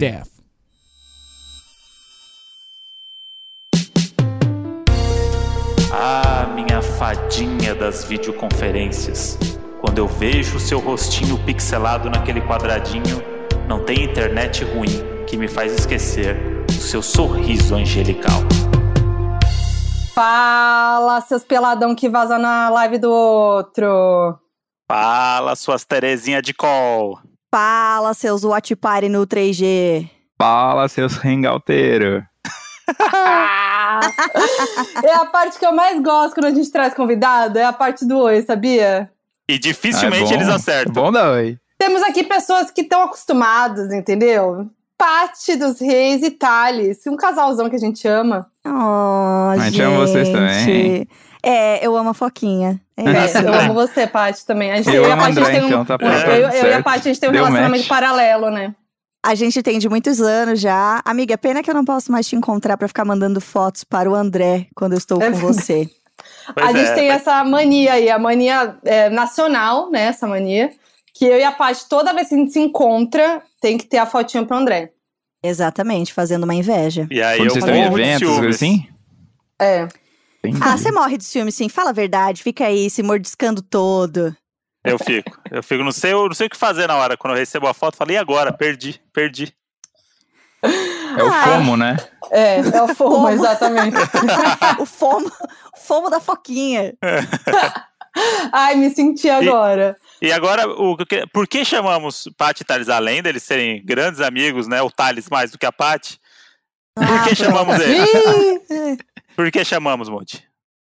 death. Ah, minha fadinha das videoconferências. Quando eu vejo seu rostinho pixelado naquele quadradinho, não tem internet ruim que me faz esquecer o seu sorriso angelical. Fala, seus peladão que vaza na live do outro. Fala, suas Terezinha de call. Fala, seus watch party no 3G. Fala, seus hangouteiros. é a parte que eu mais gosto quando a gente traz convidado, é a parte do oi, sabia? E dificilmente Ah, é eles acertam. Bom da oi. Temos aqui pessoas que estão acostumadas, entendeu? Pati dos Reis e Thales, um casalzão que a gente ama. Oh, A gente gente. ama vocês também. É, eu amo a Foquinha. É É, isso. eu amo você, Paty, também. A gente, Eu e a amo Paty, a gente André, tem um, então tá eu, eu e a. Paty, a gente tem um Deu relacionamento match. paralelo, né? A gente tem de muitos anos já. Amiga, pena que eu não posso mais te encontrar pra ficar mandando fotos para o André quando eu estou com você. Pois a gente é, tem essa mania aí, a mania é, nacional, né? Essa mania. Que eu e a Paty, toda vez que a gente se encontra, tem que ter a fotinha pro André. Exatamente, fazendo uma inveja. E aí Quando eu vocês estão em eventos, assim? É. Ah, você morre de ciúme, sim. Fala a verdade, fica aí se mordiscando todo. Eu fico. Eu fico, não sei, eu não sei o que fazer na hora. Quando eu recebo a foto, eu falo, e agora? Perdi, perdi. É o Ah. FOMO, né? É, é o fomo, Fomo. exatamente. o fomo, o fomo da Foquinha. Ai, me senti agora. E agora, o, que- por que chamamos Paty e Thales, além deles serem grandes amigos, né? O Thales mais do que a Paty? Por Ah, que chamamos eles? Por que chamamos, Monte?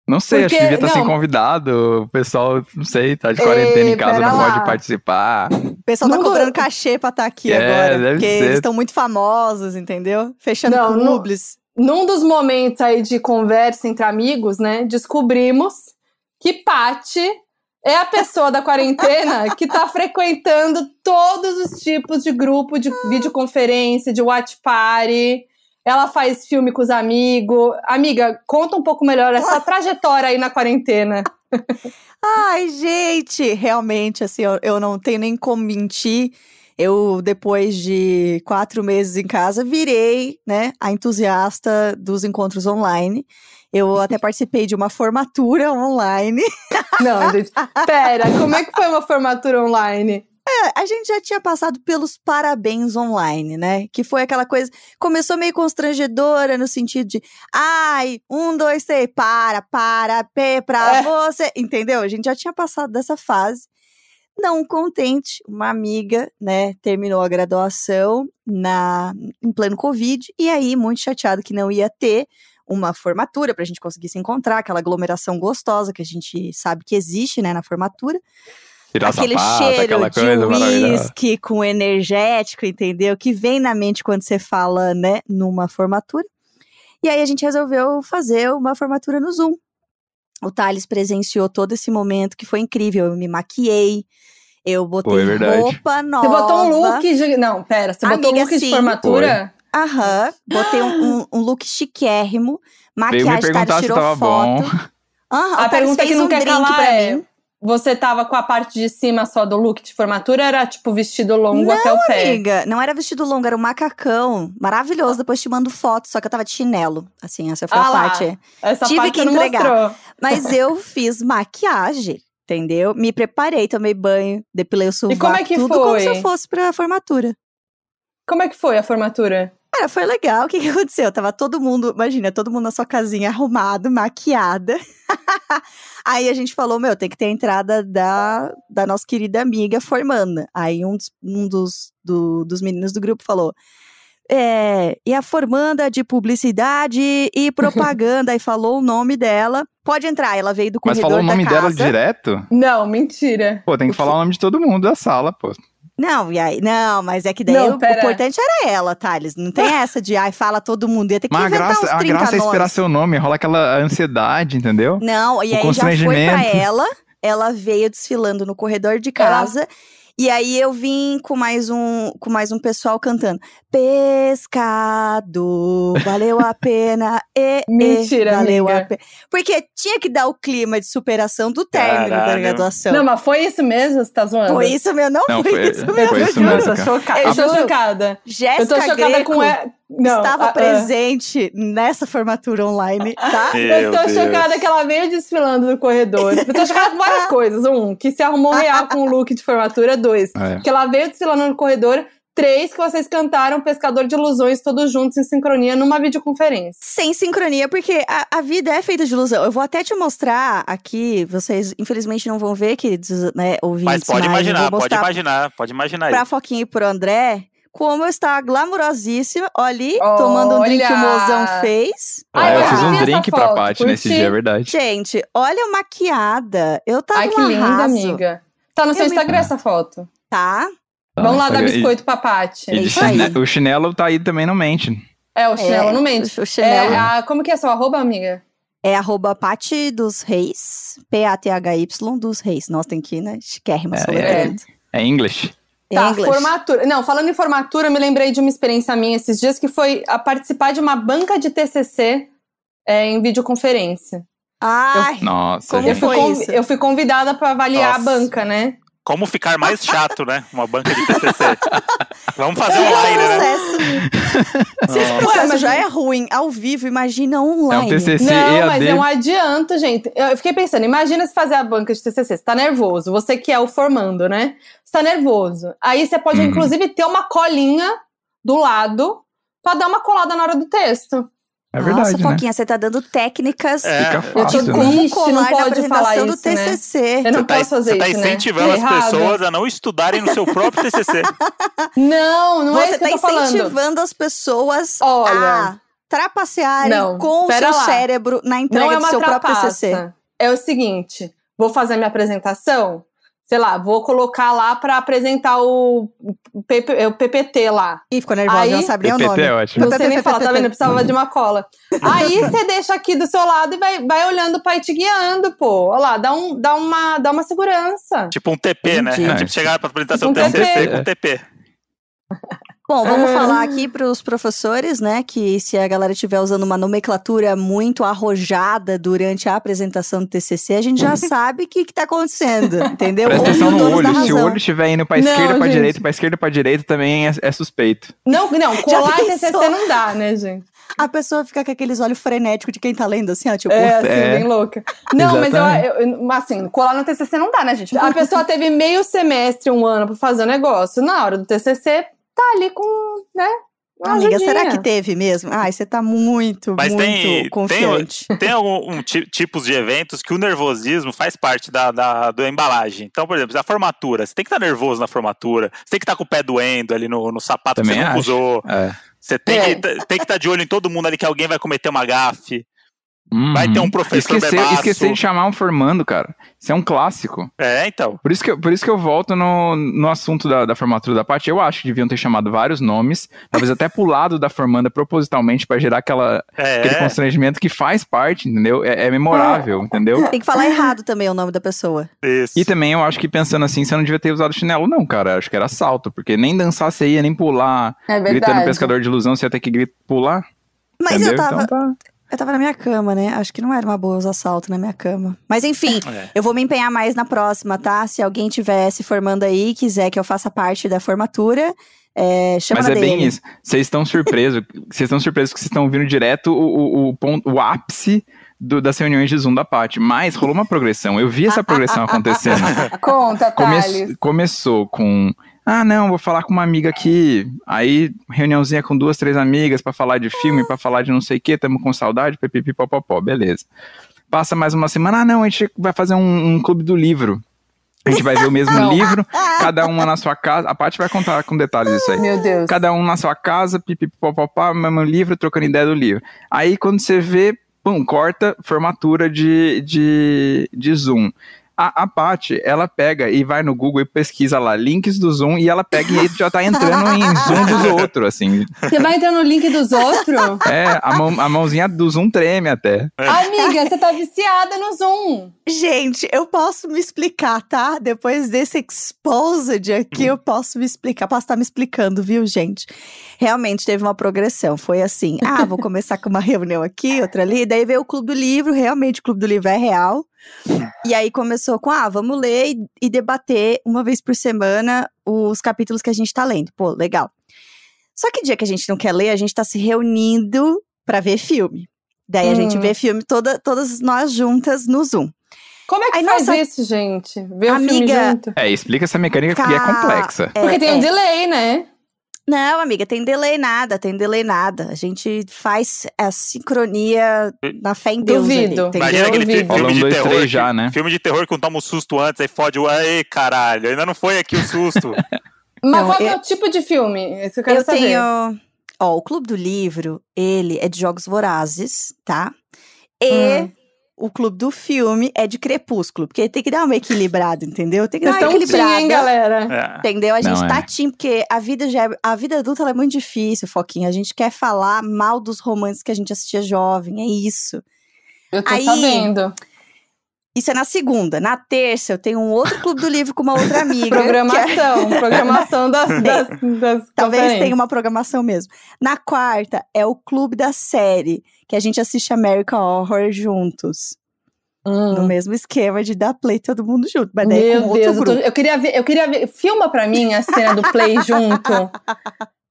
Não sei, Porque- acho que devia estar sem não. convidado. O pessoal, não sei, tá de quarentena Ei, em casa, pera não lá. pode participar. O pessoal tá Não, cobrando cachê pra estar aqui É, agora. deve Porque ser. eles estão muito famosos, entendeu? Fechando Não, não- publis. num dos momentos aí de conversa entre amigos, né, descobrimos que Paty é a pessoa da quarentena que tá frequentando todos os tipos de grupo de videoconferência, de watch party. Ela faz filme com os amigos. Amiga, conta um pouco melhor essa trajetória aí na quarentena. Ai, gente, realmente, assim, eu, eu não tenho nem como mentir. Eu, depois de quatro meses em casa, virei, né, a entusiasta dos encontros online. Eu até participei de uma formatura online. Não, gente, pera, como é que foi uma formatura online? A gente já tinha passado pelos parabéns online, né? Que foi aquela coisa. Começou meio constrangedora no sentido de. Ai, um, dois, três, para, para, P pra É. você. Entendeu? A gente já tinha passado dessa fase. Não contente, uma amiga, né, terminou a graduação na, em pleno Covid, e aí, muito chateado que não ia ter uma formatura pra gente conseguir se encontrar, aquela aglomeração gostosa que a gente sabe que existe, né, na formatura Tirar aquele sapato, cheiro aquela de uísque com energético, entendeu? Que vem na mente quando você fala, né, numa formatura. E aí a gente resolveu fazer uma formatura no Zoom. O Thales presenciou todo esse momento que foi incrível. Eu me maquiei, eu botei Foi roupa nova. Você botou um look de. Não, pera, você botou um Amiga, look de sim. formatura? Aham, botei um, um- um look chiquérrimo. Veio me Maquiagem, perguntar Thales se tirou tava foto. bom. Aham, A pergunta fez que não um quer drink calar pra é: mim. Você tava com a parte de cima só do look de formatura era tipo vestido longo até o pé? Amiga, não era vestido longo, era um macacão. Maravilhoso, depois te mando foto, só que eu tava de chinelo. Assim, essa foi Ah a lá. parte. Essa Tive parte que não entregar. mostrou. Mas eu fiz maquiagem, entendeu? Me preparei, tomei banho, depilei o sovaco, como é que tudo como se foi? eu fosse pra formatura. Como é que foi a formatura? Cara, foi legal. O que, que aconteceu? Tava todo mundo, imagina, todo mundo na sua casinha arrumado, maquiada. Aí a gente falou, meu, tem que ter a entrada da, da nossa querida amiga formanda. Aí um dos, um dos, do- dos meninos do grupo falou. É, e a formanda de publicidade e propaganda, e falou o nome dela. Pode entrar, ela veio do Mas corredor falou o nome da dela casa. direto? Não, mentira. Pô, tem que falar o nome de todo mundo da sala, pô. Não, e aí, não, mas é que daí Não, o pera. importante era ela, Thales. Não tem essa de, ai, fala todo mundo. Ia ter que Mas a inventar graça, uns a 30 graça é esperar nomes. seu nome, rola aquela ansiedade, entendeu? Não, e O aí já foi pra ela. Ela veio desfilando no corredor de Ela- casa. E aí eu vim com mais um, com mais um pessoal cantando. Pescado, valeu a pena. E, Mentira, valeu amiga. a pena. Porque tinha que dar o clima de superação do término da Caralho. graduação. Não, mas foi isso mesmo? Você tá zoando? Foi isso mesmo, não, Não, foi, foi- isso foi mesmo. isso Eu mesmo, tô cara. chocada. Eu Eu tô chocada. Eu Jéssica tô chocada Greco com. E... Não, estava ah, ah. presente nessa formatura online, tá? Eu tô Meu Deus. chocada que ela veio desfilando no corredor. Eu tô chocada com várias coisas. Um, que se arrumou real com o look de formatura. Dois, É. que ela veio desfilando no corredor. Três, que vocês cantaram Pescador de Ilusões todos juntos em sincronia numa videoconferência. Sem sincronia, porque a, a vida é feita de ilusão. Eu vou até te mostrar aqui, vocês infelizmente não vão ver, queridos né, ouvintes, Mas pode imaginar, pode imaginar, pode imaginar aí. pra Foquinha e pro André, como eu estava glamurosíssima, ali, tomando um drink que o mozão fez. Ai, É, eu fiz um drink pra foto, Paty nesse dia, é verdade. Gente, olha a maquiada. Eu tava Ai, que linda, arraso, amiga. Tá no seu Eu me- Instagram essa foto. Tá? Vamos lá Ah, dar biscoito pra Paty. E, isso aí. chine- o chinelo tá aí também, não mente. É, o chinelo É, não mente. O chinelo É, a- como que é seu arroba, amiga? é arroba Pati dos Reis, P-A-T-H-Y dos Reis. Nossa, tem que ir, né? Chiquérrima, É, soletrando. É English. Tá, English. formatura. Não, falando em formatura, eu me lembrei de uma experiência minha esses dias que foi a participar de uma banca de TCC é, em videoconferência. Ai, Nossa, Como Eu fui, foi conv- isso? eu fui convidada pra avaliar Nossa. a banca, né? Como ficar mais chato, né? Uma banca de TCC. Vamos fazer esse online, né? processo, se esse processo mas já é ruim ao vivo, imagina É online. um TCC Não, EAD. mas é um adianto, gente. Eu fiquei pensando, imagina se fazer a banca de TCC, você tá nervoso, você que é o formando, né? Você tá nervoso. Aí você pode, Uhum. inclusive, ter uma colinha do lado pra dar uma colada na hora do texto. É verdade, Nossa, né? Foquinha, você tá dando técnicas É. Fica Eu fácil, tô né? com- como Triste, não colar na pode apresentação falar do isso, né? TCC. Eu não Você tá, posso fazer você tá isso, incentivando né? as É errado. pessoas a não estudarem no seu próprio TCC. Não, não é Você isso que tá eu tô falando. incentivando as pessoas Olha. a trapacearem Não, com o seu lá. cérebro na entrega Não é do seu próprio TCC. trapaça. É o seguinte, vou fazer a minha apresentação, sei lá, vou colocar lá pra apresentar o, o PP o PPT lá. Ih, ficou nervosa, Aí- não nem o PPT nome. é ótimo. Não sei nem falar, tá vendo? Eu precisava de uma cola. Aí você deixa aqui do seu lado e vai, vai olhando pra ir te guiando, pô. Olha lá, dá, um, dá, uma, dá uma segurança. tipo um TP, né? Entendi. Tipo, chegar pra apresentação Tipo um TCC TP. com TP. Bom, vamos Ah. falar aqui para os professores, né? Que se a galera estiver usando uma nomenclatura muito arrojada durante a apresentação do TCC, a gente já sabe o que, que tá acontecendo, entendeu? Presta atenção no olho. Se o olho estiver indo pra Não, esquerda, pra gente. direita, pra esquerda, pra direita, também é, é suspeito. Não, não, colar? TCC não dá, né, gente? A pessoa fica com aqueles olhos frenéticos de quem tá lendo, assim, ó, tipo... É, assim, É. bem louca. Não, mas eu, eu- assim, colar no TCC não dá, né, gente? A pessoa teve meio semestre, um ano pra fazer o negócio. Na hora do TCC, tá ali com, né? uma Amiga, será ajudinha. que teve mesmo? Ai, você tá muito, Mas muito tem- tem- confiante. Tem algum um ti- tipos de eventos que o nervosismo faz parte da, da, da embalagem. Então, por exemplo, a formatura. Você tem que estar nervoso na formatura. Você tem que estar com o pé doendo ali no, no sapato Também que você nunca acho. usou. É. Você tem, É. que, tem que estar de olho em todo mundo ali que alguém vai cometer uma gafe. Vai ter um Uhum. professor Esquecer, bebaço. esquecer de chamar um formando, cara. Isso é um clássico. É, então. Por isso que, eu- por isso que eu volto no, no assunto da, da formatura da parte. Eu acho que deviam ter chamado vários nomes, talvez até pulado da formanda propositalmente pra gerar aquela, aquele É. constrangimento que faz parte, entendeu? É, é memorável, entendeu? Tem que falar errado também o nome da pessoa. Isso. E também eu acho que pensando assim, você não devia ter usado chinelo, não, cara. Acho que era salto, porque nem dançar você ia, nem pular. É Gritando verdade. pescador de ilusão, você ia ter que grit- pular. Mas entendeu? eu tava, Então tá. Eu tava na minha cama, né? Acho que não era uma boa usar salto na minha cama. Mas enfim, É. eu vou me empenhar mais na próxima, tá? Se alguém tiver se formando aí e quiser que eu faça parte da formatura, é, chama Mas na é bem DM. isso. Vocês estão surpresos. Vocês estão surpresos que vocês estão ouvindo direto o, o, o ponto, o ápice do- das reuniões de Zoom da Paty. Mas rolou uma progressão. Eu vi essa progressão acontecendo. Conta, Come- Thales. começou com. Ah, não, vou falar com uma amiga aqui. Aí, reuniãozinha com duas, três amigas pra falar de filme, pra falar de não sei o que, tamo com saudade, pipipi, popopó, beleza. Passa mais uma semana, ah, não, a gente vai fazer um, um clube do livro. A gente vai ver o mesmo Não. livro, cada uma na sua casa. A Paty vai contar com detalhes isso aí. Meu Deus. Cada um na sua casa, pipipopopá, mesmo livro, trocando ideia do livro. Aí quando você vê, pum, corta formatura de, de, de Zoom. A, a Paty, ela pega e vai no Google e pesquisa lá links do Zoom e ela pega e já tá entrando em Zoom dos outros, assim. Você vai entrar no link dos outros? É, a, mão, a mãozinha do Zoom treme até. Amiga, você tá viciada no Zoom. Gente, eu posso me explicar, tá? Depois desse exposed aqui, eu posso me explicar. Posso estar me explicando, viu, gente? Realmente teve uma progressão. Foi assim: ah, vou começar com uma reunião aqui, outra ali. Daí veio o Clube do Livro. Realmente, o Clube do Livro é real. E aí começou com: ah, vamos ler e, e debater uma vez por semana os capítulos que a gente tá lendo. Pô, legal. Só que dia que a gente não quer ler, a gente tá se reunindo pra ver filme. Daí a gente Hum. vê filme toda, todas nós juntas no Zoom. Como é que Ai, faz nossa. isso, gente? Ver o filme Amiga, junto? É, explica essa mecânica que é Ca- complexa. É, Porque tem é. um delay, né? Não, amiga, tem delay nada, tem delay nada. A gente faz a sincronia na fé em Deus. ali, Duvido. entendeu? Imagina aquele fi- Duvido. filme um, de dois, terror. já, né? Filme de terror que não toma um susto antes, aí fode o. Ei, caralho, ainda não foi aqui o susto. Mas Não, qual é eu- o tipo de filme? Esse eu quero Eu saber. tenho. Ó, o Clube do Livro, ele é de jogos vorazes, tá? E Hum. O Clube do Filme é de Crepúsculo, porque tem que dar uma equilibrada, entendeu? Tem que Vocês dar uma estão team, hein, equilibrada. galera? É. Entendeu? A gente Não, tá é. team, porque a vida já é- a vida adulta ela é muito difícil, Foquinha. A gente quer falar mal dos romances que a gente assistia jovem, é isso. Eu tô Aí- sabendo. Isso é na segunda. Na terça, eu tenho um outro clube do livro com uma outra amiga. que é- Programação, programação das, das, das Talvez tenha uma programação mesmo. Na quarta, é o clube da série, que a gente assiste American Horror juntos. Hum. No mesmo esquema de dar play todo mundo junto. Mas daí é com Meu outro Deus, eu, tô- grupo. eu queria ver, eu queria ver. Filma pra mim a cena do play junto.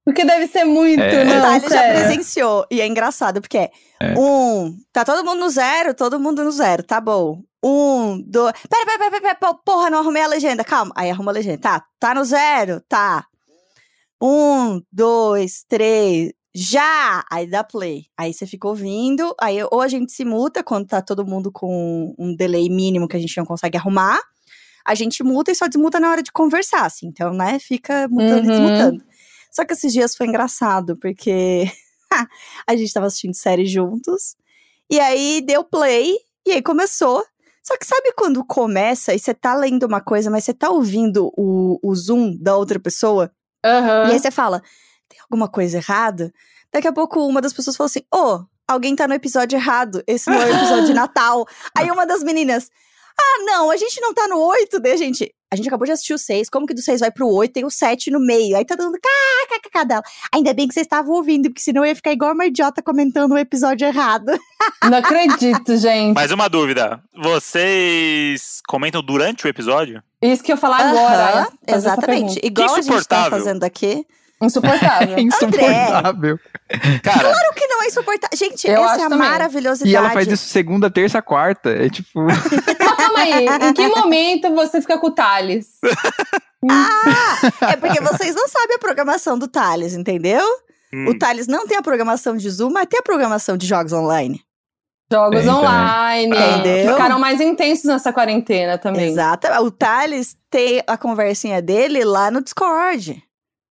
Porque deve ser muito, É. não, Tá, ele já sério. presenciou. E é engraçado, porque é, É. um, tá todo mundo no zero, todo mundo no zero, tá bom. Um, dois. Pera, pera, pera, pera, pera, pera, porra, não arrumei a legenda. Calma. Aí arruma a legenda. Tá, tá no zero? Tá. Um, dois, três. Já! Aí dá play. Aí você fica ouvindo. Aí ou a gente se muta quando tá todo mundo com um delay mínimo que a gente não consegue arrumar. A gente muta e só desmuta na hora de conversar, assim. Então, né, fica mutando e Uhum. desmutando. Só que esses dias foi engraçado, porque a gente tava assistindo série juntos. E aí deu play, e aí começou. Só que sabe quando começa e você tá lendo uma coisa, mas você tá ouvindo o, o zoom da outra pessoa? Aham. E aí você fala, tem alguma coisa errada? Daqui a pouco uma das pessoas falou assim, ô, alguém tá no episódio errado, esse não é o episódio de Natal. Aí uma das meninas, ah, não, a gente não tá no 8, daí a gente... A gente acabou de assistir o 6, como que do 6 vai pro 8, tem o 7 no meio. Aí tá dando kkk dela. Ainda bem que vocês estavam ouvindo, porque senão eu ia ficar igual uma idiota comentando o episódio errado. Não acredito, gente. Mas uma dúvida: vocês comentam durante o episódio? Isso que eu falar agora. Aham, ia fazer essa exatamente. Igual a gente tá fazendo aqui. Insuportável. É insuportável. Cara, Claro que não é insuportável. Gente, Eu essa acho é a também. maravilhosidade. E ela faz isso segunda, terça, quarta. É tipo. Mas calma aí, em que momento você fica com o Thales? É porque vocês não sabem a programação do Thales, entendeu? hum, O Thales não tem a programação de Zoom, mas tem a programação de jogos online. Jogos Tem online. Entendeu? Ficaram mais intensos nessa quarentena também. Exato. O Thales tem a conversinha dele lá no Discord.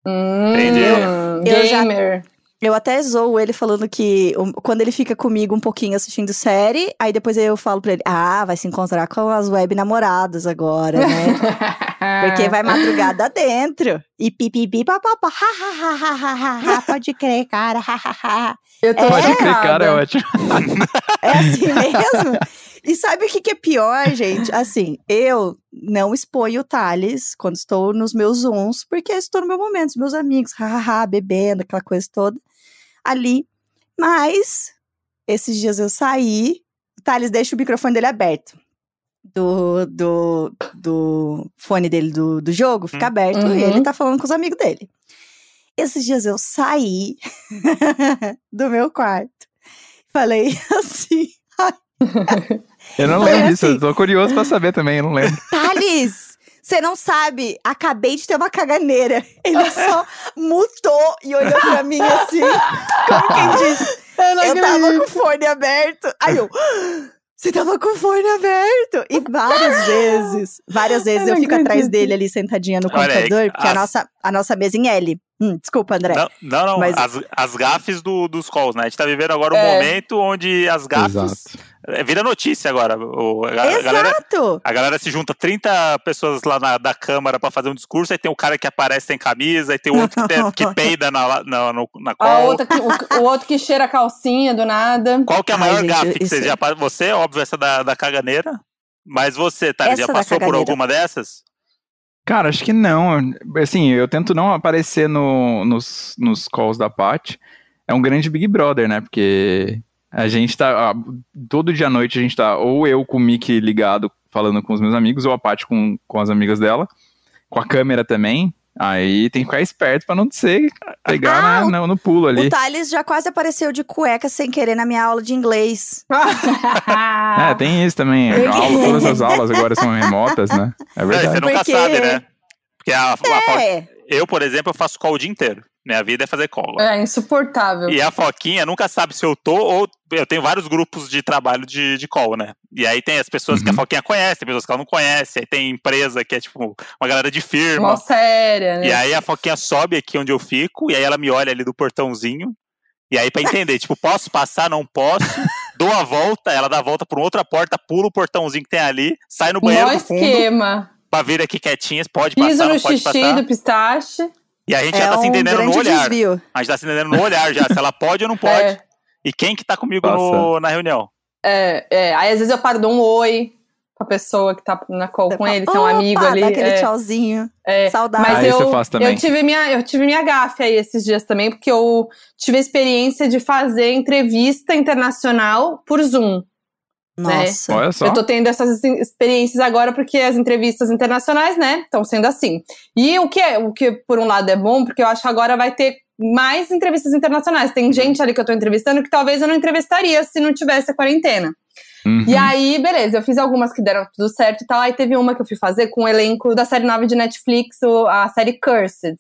Hum, Entendi. Eu já- gamer. Eu até zoo ele falando que um, quando ele fica comigo um pouquinho assistindo série, aí depois eu falo pra ele: Ah, vai se encontrar com as web namoradas agora, né? Porque vai madrugada dentro. E pipipi, papapá, ha, ha, ha, ha, ha, ha, ha, pode crer, cara, ha, ha, ha. Eu tô É. Pode crer, cara, é ótimo. É assim mesmo? E sabe o que, que é pior, gente? Assim, eu não exponho o Thales quando estou nos meus zooms, porque estou no meu momento, os meus amigos, hahaha, bebendo, aquela coisa toda, ali. Mas, esses dias eu saí, o Thales deixa o microfone dele aberto. Do, do, do fone dele do, do jogo, fica Hum. aberto Uhum. e ele tá falando com os amigos dele. Esses dias eu saí do meu quarto. Falei assim, Eu não Foi lembro disso. assim. Eu tô curioso pra saber também, eu não lembro. Thales, você não sabe, acabei de ter uma caganeira. Ele só mutou e olhou pra mim assim, como quem diz, Eu não eu tava com o fone aberto. Aí eu, você tava com o fone aberto? E várias vezes, várias vezes Eu eu, fico atrás dele ali sentadinha no Olha aí, computador, porque a as- nossa, a nossa mesa em L. Hum, desculpa, André. Não, não, não. Mas- As, as gafes do, dos calls, né? A gente tá vivendo agora um É. momento onde as gafes Exato. É, Vira notícia agora. O, a, a galera, Exato! a galera se junta 30 pessoas lá na, da Câmara pra fazer um discurso, aí tem o cara que aparece sem camisa, aí tem o outro que, tem- que peida na, na, no- na A call. outra que- o, o outro que cheira a calcinha do nada. Qual que é a Ai, maior gente, gafe que você é- já pa- Você, óbvio, essa da, da caganeira. Mas você, Thales, já passou por alguma dessas? Cara, acho que não. Assim, eu tento não aparecer no, nos, nos calls da Pat. É um grande Big Brother, né? Porque a gente tá. Todo dia à noite a gente tá, ou eu com o mic ligado falando com os meus amigos, ou a Pat com, com as amigas dela, com a câmera também. Aí tem que ficar esperto pra não ser pegar Ah, na- o- no, no pulo ali. O Thales já quase apareceu de cueca sem querer na minha aula de inglês. É, tem isso também. A aula- todas as aulas agora são remotas, né? É Não, você verdade. nunca Porque- sabe, né? Porque a, a Fo- É, eu, por exemplo, eu faço call o dia inteiro. Minha vida é fazer call. É insuportável. E a Foquinha nunca sabe se eu tô ou. Eu tenho vários grupos de trabalho de, de call, né? E aí tem as pessoas que a Uhum. Foquinha conhece, tem pessoas que ela não conhece, aí tem empresa que é tipo uma galera de firma. Mó séria, né? E aí a Foquinha sobe aqui onde eu fico, e aí ela me olha ali do portãozinho. E aí, pra entender, tipo, posso passar, não posso, dou a volta, ela dá a volta por outra porta, pula o portãozinho que tem ali, sai no banheiro Mó do fundo, esquema. pra vir aqui quietinhas, pode Piso passar, no não pode xixi passar. do pistache. E a gente já é tá se um entendendo grande no olhar. desvio. A gente tá se entendendo no olhar já, se ela pode ou não pode. É, E quem que tá comigo no- na reunião. é, é. Aí às vezes eu paro dou um oi pra pessoa que tá na call com ele, tem um Opa, amigo ali. Dá aquele é, tchauzinho. é. Saudade. Mas Ah, isso eu, eu tive minha, eu tive minha gafe aí esses dias também, porque eu tive a experiência de fazer entrevista internacional por Zoom. Nossa. Olha só. Eu tô tendo essas experiências agora porque as entrevistas internacionais, né, estão sendo assim. E o que é, o que por um lado é bom, porque eu acho que agora vai ter mais entrevistas internacionais. Tem gente ali que eu tô entrevistando que talvez eu não entrevistaria se não tivesse a quarentena. Uhum. E aí, beleza, eu fiz algumas que deram tudo certo e tal. Aí teve uma que eu fui fazer com o elenco da série nova de Netflix, a série Cursed.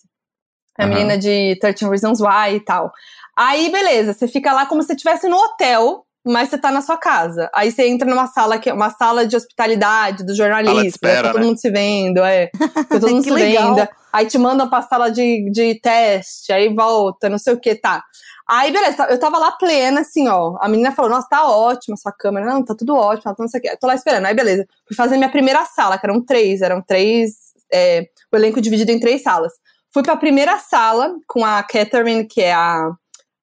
A Aham. menina de 13 Reasons Why e tal. Aí, beleza, você fica lá como se estivesse no hotel, mas você tá na sua casa. Aí você entra numa sala que é uma sala de hospitalidade dos jornalistas, espera, tá todo né? mundo se vendo, é. Tá todo mundo se legal. vendo. Aí te mandam pra sala de, de teste, aí volta, não sei o que, tá. Aí, beleza, eu tava lá plena, assim, ó. A menina falou, nossa, tá ótima sua câmera. Não, tá tudo ótimo, tá tudo não sei o que. Tô lá esperando. Aí, beleza. Fui fazer minha primeira sala, que eram três, eram três. é, o elenco dividido em três salas. Fui pra primeira sala com a Catherine, que é a,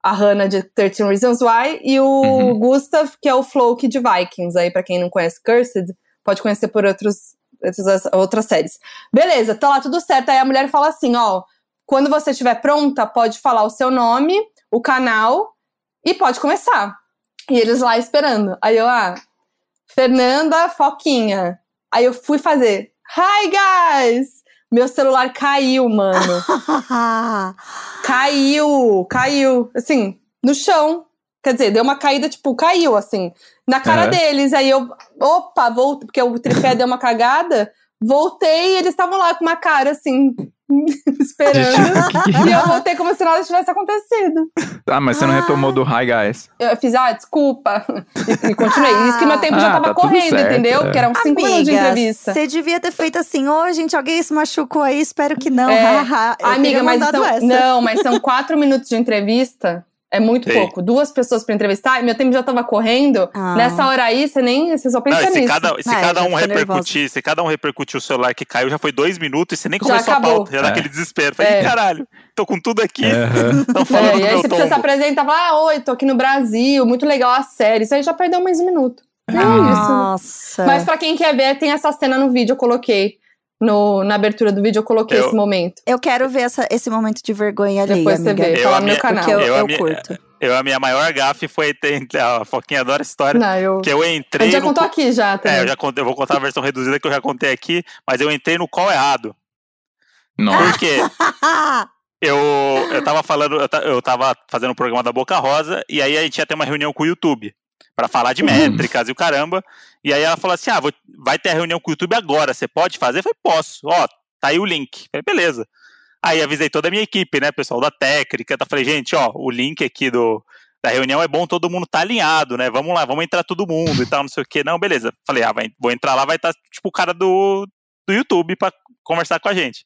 a Hannah de 13 Reasons Why, e o Uhum. Gustav, que é o Floki de Vikings. Aí, pra quem não conhece Cursed, pode conhecer por outros, outras, outras séries. Beleza, tá lá tudo certo. Aí a mulher fala assim: ó, quando você estiver pronta, pode falar o seu nome, o canal e pode começar. E eles lá esperando. Aí eu, ah, Fernanda Foquinha. Aí eu fui fazer, hi guys! Meu celular caiu, mano. Caiu, caiu, assim, no chão. Quer dizer, deu uma caída, tipo, caiu, assim, na cara Aham. deles. Aí eu, opa, voltei, porque o tripé deu uma cagada. Voltei e eles estavam lá com uma cara, assim, esperando. Que- E eu voltei como se nada tivesse acontecido. Ah, mas você não Ah. retomou do Hi Guys. Eu fiz, ah, desculpa. E, e continuei. Isso que meu tempo já Ah, tava tá correndo, certo, entendeu? é. Porque eram cinco minutos de Amiga, entrevista. você devia ter feito assim, ô gente, alguém se machucou aí, espero que não. É. haha." Eu Amiga, mas são, essa. não, mas são quatro minutos de entrevista. É muito Sim. pouco. Duas pessoas pra entrevistar, e meu tempo já tava correndo. Ah. Nessa hora aí, você nem. Você só Não, pensa e se nisso. cada, se Ah, cada já um repercutir, se cada um repercutir o celular que caiu, já foi dois minutos e você nem Já começou a acabou. pauta. Já dá É. aquele desespero. Falei, É. caralho, tô com tudo aqui. Aham. Estão falando É, do e aí meu você precisa se tombo. apresentar, fala, ah, oi, tô aqui no Brasil, muito legal a série. Isso aí já perdeu mais um minuto. É Ah. isso. Nossa. Mas pra quem quer ver, tem essa cena no vídeo, eu coloquei. No, na abertura do vídeo, eu coloquei Eu- esse momento. Eu quero ver essa- esse momento de vergonha ali, Depois você amiga. vê, Eu, tá lá a no meu canal. Eu, Eu, a eu minha- curto. Eu, a minha maior gafe foi ter. A Foquinha adora essa história. Não, eu. Que eu A entrei. gente já no contou co- aqui já, também. É, eu já contei, eu vou contar a versão reduzida que eu já contei aqui, mas eu entrei no call errado. Nossa. Por quê? Eu, eu tava falando, eu, eu tava fazendo o programa da Boca Rosa, e aí a gente ia ter uma reunião com o YouTube pra falar de métricas e o caramba. E aí ela falou assim: ah, vou- vai ter a reunião com o YouTube agora, você pode fazer? Eu falei, posso, ó, tá aí o link. Eu falei, beleza. Aí avisei toda a minha equipe, né, pessoal da técnica. Eu falei, gente, ó, o link aqui do, da reunião é bom todo mundo tá alinhado, né? Vamos lá, vamos entrar todo mundo e tal, não sei o quê. Não, beleza. Falei, ah, vai- vou entrar lá, vai estar tipo o cara do, do YouTube pra conversar com a gente.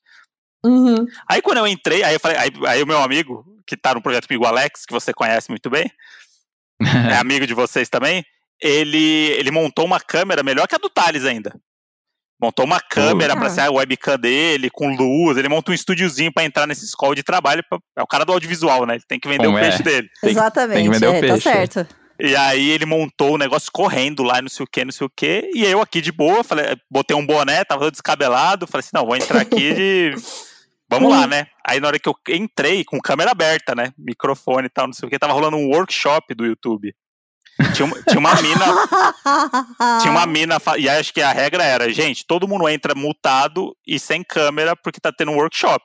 Uhum. Aí quando eu entrei, aí eu falei, aí, aí o meu amigo, que tá no projeto comigo, o Alex, que você conhece muito bem, é amigo de vocês também, ele, ele montou uma câmera melhor que a do Thales ainda. Montou uma câmera Ah. pra ser a webcam dele, com luz. Ele monta um estúdiozinho pra entrar nesse escola de trabalho. pra- É o cara do audiovisual, né? Ele tem que vender Como o é? peixe dele. Tem- Exatamente, tem que vender o é, tá peixe. certo. E aí ele montou o negócio correndo lá, não sei o que, não sei o que. E eu aqui de boa, falei, botei um boné, tava todo descabelado. Falei assim, não, vou entrar aqui de. Vamos lá, né? Aí na hora que eu entrei, com câmera aberta, né? Microfone e tal, não sei o que, tava rolando um workshop do YouTube. Tinha, uma- tinha uma mina. Tinha uma mina, e acho que a regra era, gente, todo mundo entra mutado e sem câmera porque tá tendo um workshop.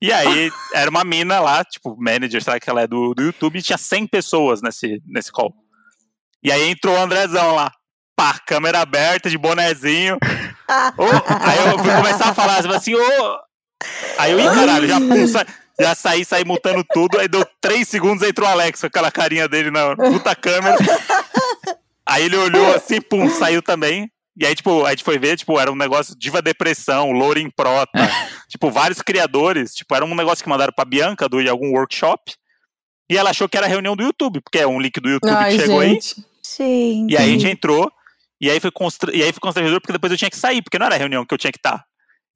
E aí era uma mina lá, tipo, manager, será que ela é do, do YouTube, e tinha 100 pessoas nesse, nesse call. E aí entrou o Andrezão lá, pá, câmera aberta, de bonezinho. Ô, aí eu fui começar a falar assim, ô. Aí eu, ih, caralho, já, pum, sa- já saí, saí mutando tudo, aí deu 3 segundos, entrou o Alex com aquela carinha dele na puta câmera. Aí ele olhou assim, pum, saiu também. E aí, tipo, a gente foi ver, tipo, era um negócio Diva Depressão, Loura em Prota. tipo, vários criadores. Tipo, era um negócio que mandaram pra Bianca do, de algum workshop. E ela achou que era reunião do YouTube, porque é um link do YouTube Ai, que chegou aí. gente. Gente. E aí a gente entrou. E aí foi, constra... e aí foi constrangedor, porque depois eu tinha que sair, porque não era a reunião que eu tinha que estar.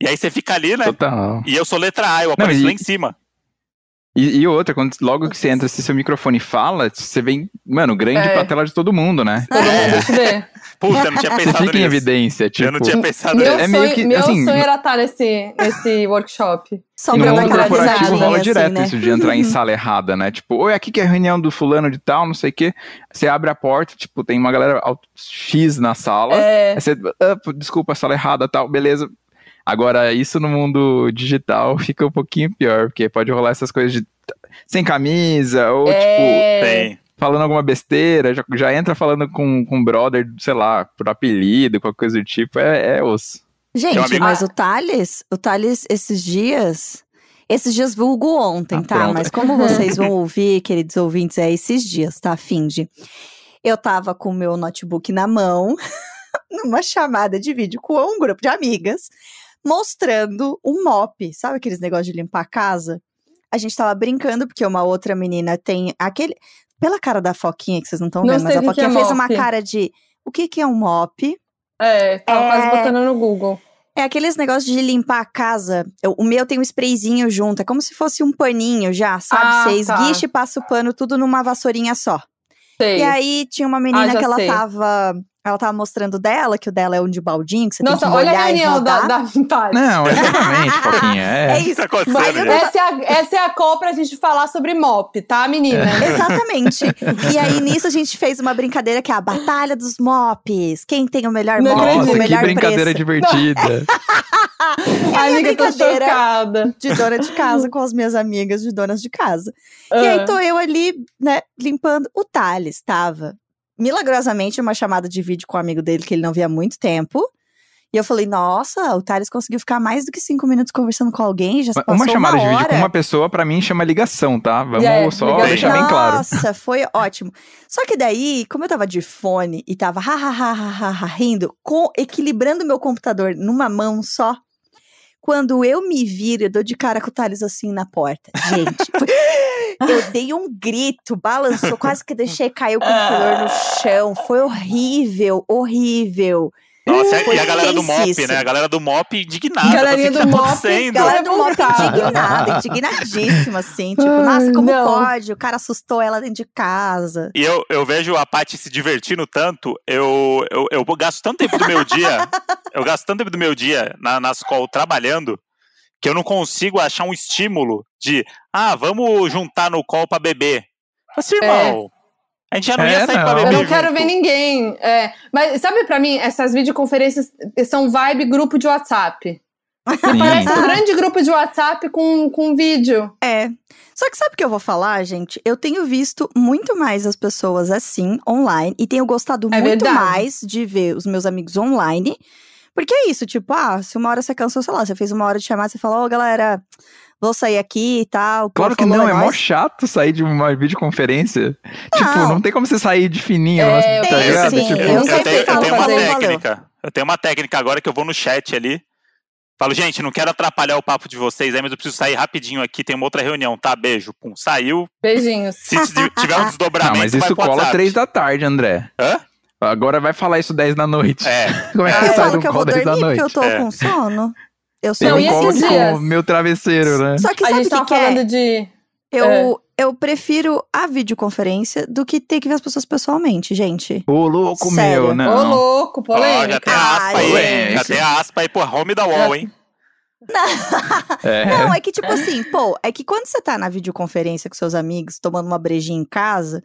E aí você fica ali, né? Total. E eu sou letra A, eu apareço e- lá em cima. E, e outra, quando, logo que você entra, se seu microfone fala, você vem, mano, grande É. pra tela de todo mundo, né? Todo mundo te vê. Puta, eu não tinha Você pensado fica em nisso. evidência, tipo. Eu não tinha pensado Meu, nisso. é meio sonho, que, meu assim, sonho era estar nesse, nesse workshop. Só no pra Não, mundo corporativo rola assim, direto né? isso de entrar em sala errada, né? Tipo, oi, aqui que é a reunião do fulano de tal, não sei o quê. Você abre a porta, tipo, tem uma galera X na sala. É, Aí você, ah, desculpa, sala errada, tal, beleza. Agora, isso no mundo digital fica um pouquinho pior, porque pode rolar essas coisas de sem camisa, ou tipo, é, Tem. falando alguma besteira, já, já entra falando com, com um brother, sei lá, por apelido, qualquer coisa do tipo, é, é osso. Gente, amigo- mas o Thales, o Thales, esses dias. Esses dias vulgo ontem, Ah, tá? pronto. Mas como vocês vão ouvir, queridos ouvintes, é esses dias, tá? Finge. Eu tava com o meu notebook na mão, numa chamada de vídeo com um grupo de amigas, mostrando um mop. Sabe aqueles negócios de limpar a casa? A gente tava brincando, porque uma outra menina tem aquele. Pela cara da Foquinha, que vocês não estão vendo, mas a Foquinha é fez uma cara de. O que, que é um mop? é, tava É. quase botando no Google. É aqueles negócios de limpar a casa. Eu- o meu tem um sprayzinho junto. É como se fosse um paninho já, sabe? Ah, Você tá. esguicha e passa o pano tudo numa vassourinha só. Sei. E aí tinha uma menina Ah, que ela sei. tava. Ela tava mostrando dela, que o dela é um de baldinho, que você Nossa, tem que olha a reunião da, da. Não, exatamente, Foquinha. É É. Isso. tá Mas Essa é, a, essa é a call pra gente falar sobre mop, tá, menina? Exatamente. e aí, nisso, a gente fez uma brincadeira que é a Batalha dos Mops. Quem tem o melhor Não mop, acredito. o Nossa, que melhor brincadeira preço. divertida. Ai, amiga, eu tô brincadeira. De dona de casa com as minhas amigas de donas de casa. E Ah. aí tô eu ali, né, limpando. O Thales tava milagrosamente uma chamada de vídeo com um amigo dele que ele não via há muito tempo. E eu falei, nossa, o Thales conseguiu ficar mais do que cinco minutos conversando com alguém, já passou Uma chamada uma de vídeo com uma pessoa, pra mim, chama ligação, tá? Vamos É, só ligação. deixar bem claro. Nossa, foi ótimo. Só que daí, como eu tava de fone e tava ha, ha, ha, ha, rindo, com, equilibrando meu computador numa mão só, quando eu me viro, eu dou de cara com o Thales assim na porta. Gente, foi- eu dei um grito, balançou, quase que deixei cair o computador no chão. Foi horrível, horrível. Nossa, Foi e a galera do MOP, né? A galera do MOP indignada. Galerinha que do tá MOP? Galera do Mop indignada, indignadíssima, assim. Tipo, Ai, nossa, como não. pode? O cara assustou ela dentro de casa. E eu, eu vejo a Paty se divertindo tanto, eu, eu, eu gasto tanto tempo do meu dia, eu gasto tanto tempo do meu dia na, na escola trabalhando, que eu não consigo achar um estímulo de, ah, vamos juntar no call pra beber. Assim, irmão, a gente já não É, ia sair pra não. beber Eu não quero junto. ver ninguém. É, mas sabe pra mim, essas videoconferências são vibe grupo de WhatsApp. Sim. Parece um grande grupo de WhatsApp com, com vídeo. É. Só que sabe o que eu vou falar, gente? Eu tenho visto muito mais as pessoas assim, online, e tenho gostado É muito verdade. mais de ver os meus amigos online. Porque é isso, tipo, ah, se uma hora você cansou, sei lá, você fez uma hora de chamada, você falou, ô galera, vou sair aqui e tal. Claro que falou, não, é mó nóis. chato sair de uma videoconferência. Tipo, Não. não tem como você sair de fininho, É, tá tem ligado? sim, Tipo, eu Eu, tenho, eu tenho uma fazer, valeu. técnica. Eu tenho uma técnica agora que eu vou no chat ali. Falo, gente, não quero atrapalhar o papo de vocês aí, mas eu preciso sair rapidinho aqui, tem uma outra reunião, tá? Beijo. Pum, saiu. Beijinhos. Se tiver um desdobramento, Não, mas isso cola três da tarde, André. Hã? Agora vai falar isso 10 da noite. É. Como é que Eu você sai falo do que eu call vou 10 da dormir noite? porque eu tô É. com sono. Eu sou Não, e colo esses com meu travesseiro, né? Só que a sabe gente o que, tava que é? falando de. Eu, eu prefiro a videoconferência do que ter que ver as pessoas pessoalmente, gente. Ô, louco, Sério? meu, Ô, não. louco, Ó, já polêmica. tem a aspa aí. Já gente. tem a aspa aí pro home da wall, hein? É. Não, é que tipo assim, pô, é que quando você tá na videoconferência com seus amigos, tomando uma brejinha em casa,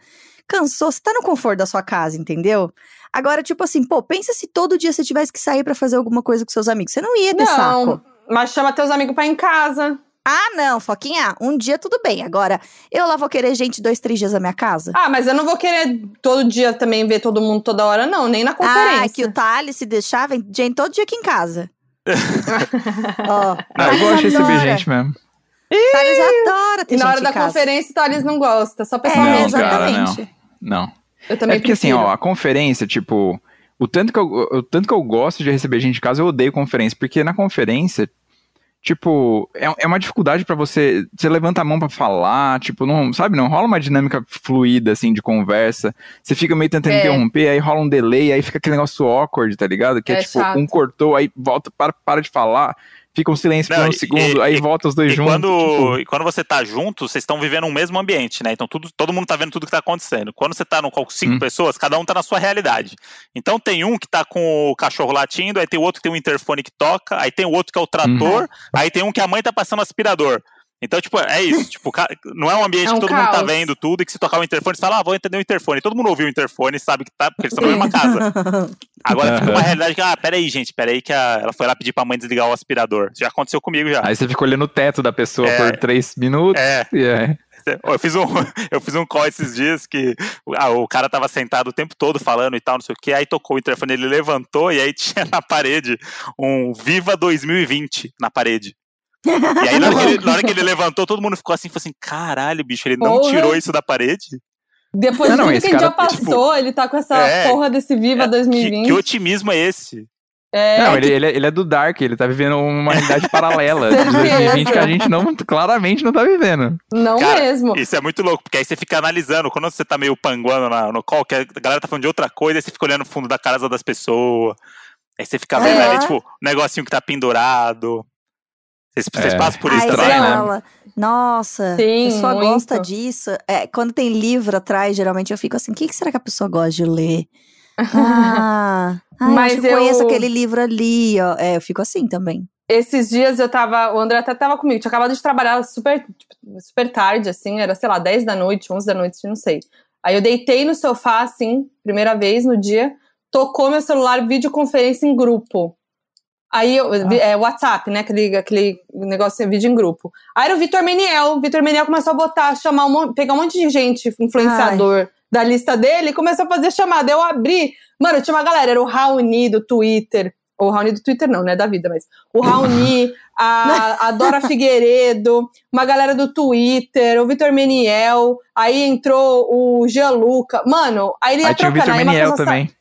cansou, você tá no conforto da sua casa, entendeu? Agora, tipo assim, pô, pensa se todo dia você tivesse que sair pra fazer alguma coisa com seus amigos. Você não ia ter saco. Não, mas chama teus amigos pra ir em casa. Ah, não, Foquinha, um dia tudo bem. Agora, eu lá vou querer gente dois, três dias na minha casa. Ah, mas eu não vou querer todo dia também ver todo mundo toda hora, não, nem na conferência. Ah, que o Thales se deixar, vem gente todo dia aqui em casa. Ó, Não, eu gosto de receber gente mesmo. Thales adora ter E na hora em da casa. conferência, o Thales não gosta, só É, pessoalmente. Cara, exatamente. Não. Eu também é porque assim, prefiro. ó, a conferência, tipo, o tanto, que eu, o tanto que eu gosto de receber gente em casa, eu odeio conferência, porque na conferência, tipo, é, é uma dificuldade pra você, você levanta a mão pra falar, tipo, não, sabe, não rola uma dinâmica fluida, assim, de conversa, você fica meio tentando É. interromper, aí rola um delay, aí fica aquele negócio awkward, tá ligado? Que é, É tipo, chato. um cortou, aí volta, para, para de falar, fica um silêncio Não, por um e- segundo, e- aí e- volta os dois juntos, quando, tipo, e quando você tá junto, vocês estão vivendo um mesmo ambiente, né? Então tudo, todo mundo tá vendo tudo que tá acontecendo. Quando você tá no com cinco Hum. pessoas, cada um tá na sua realidade. Então tem um que tá com o cachorro latindo, aí tem o outro que tem um interfone que toca, aí tem o outro que é o trator, aí tem um que a mãe tá passando aspirador. Então, tipo, é isso. tipo, não é um ambiente É um que todo mundo tá caos. vendo tudo e que se tocar o interfone, você fala, ah, vou entender o interfone. Todo mundo ouviu o interfone, sabe que tá, porque eles estão na mesma casa. Agora fica uma realidade que, ah, peraí, gente, peraí que a- ela foi lá pedir pra mãe desligar o aspirador. Já aconteceu comigo já. aí você fica olhando o teto da pessoa É. por três minutos, É. e é... Eu fiz um, eu fiz um call esses dias que ah, o cara tava sentado o tempo todo falando e tal, não sei o que, aí tocou o interfone, ele levantou e aí tinha na parede um Viva 2020 na parede. E aí, na hora, que ele, na hora que ele levantou, todo mundo ficou assim, falou assim: caralho, bicho, ele não Porra. tirou isso da parede? Depois Não, de não, tudo esse que a gente já cara, passou, ele tá com essa É. porra desse Viva É, que, 2020. que otimismo é esse? É, Não, ele, ele, é- ele é do Dark, ele tá vivendo uma realidade paralela de Certeza. 2020 que a gente não, claramente não tá vivendo. não Cara, mesmo. Isso é muito louco, porque aí você fica analisando, quando você tá meio panguando na- no call, que a galera tá falando de outra coisa, aí você fica olhando o fundo da casa das pessoas. Aí você fica vendo É. ali, tipo, um negocinho que tá pendurado. Vocês, vocês É. passam por isso Aí também, você né? nossa, Sim, a pessoa muito. gosta disso. É, quando tem livro atrás, geralmente eu fico assim, o que, que será que a pessoa gosta de ler? Ah, ah Mas Mas eu conheço eu- aquele livro ali, ó. É, eu fico assim também. Esses dias eu tava. O André até tava comigo. Tinha acabado de trabalhar super, tipo, super tarde, assim. Era, sei lá, 10 da noite, 11 da noite, não sei. Aí eu deitei no sofá, assim, primeira vez no dia. Tocou meu celular, videoconferência em grupo. Aí eu. vi- É WhatsApp, né? Aquele, aquele negócio, vídeo em grupo. Aí era o Vitor Meniel. O Vitor Meniel começou a botar, chamar um, pegar um monte de gente, influenciador da lista dele, e começou a fazer chamada. Eu abri. Mano, tinha uma galera, era o Raoni do Twitter. Ou o Raoni do Twitter, não, né? Da vida, mas. O Raoni, a, a Dora Figueiredo, uma galera do Twitter, o Vitor Meniel, aí entrou o Gianluca. Mano, aí ele ia Aí tinha o trocando. Vitor uma Meniel também.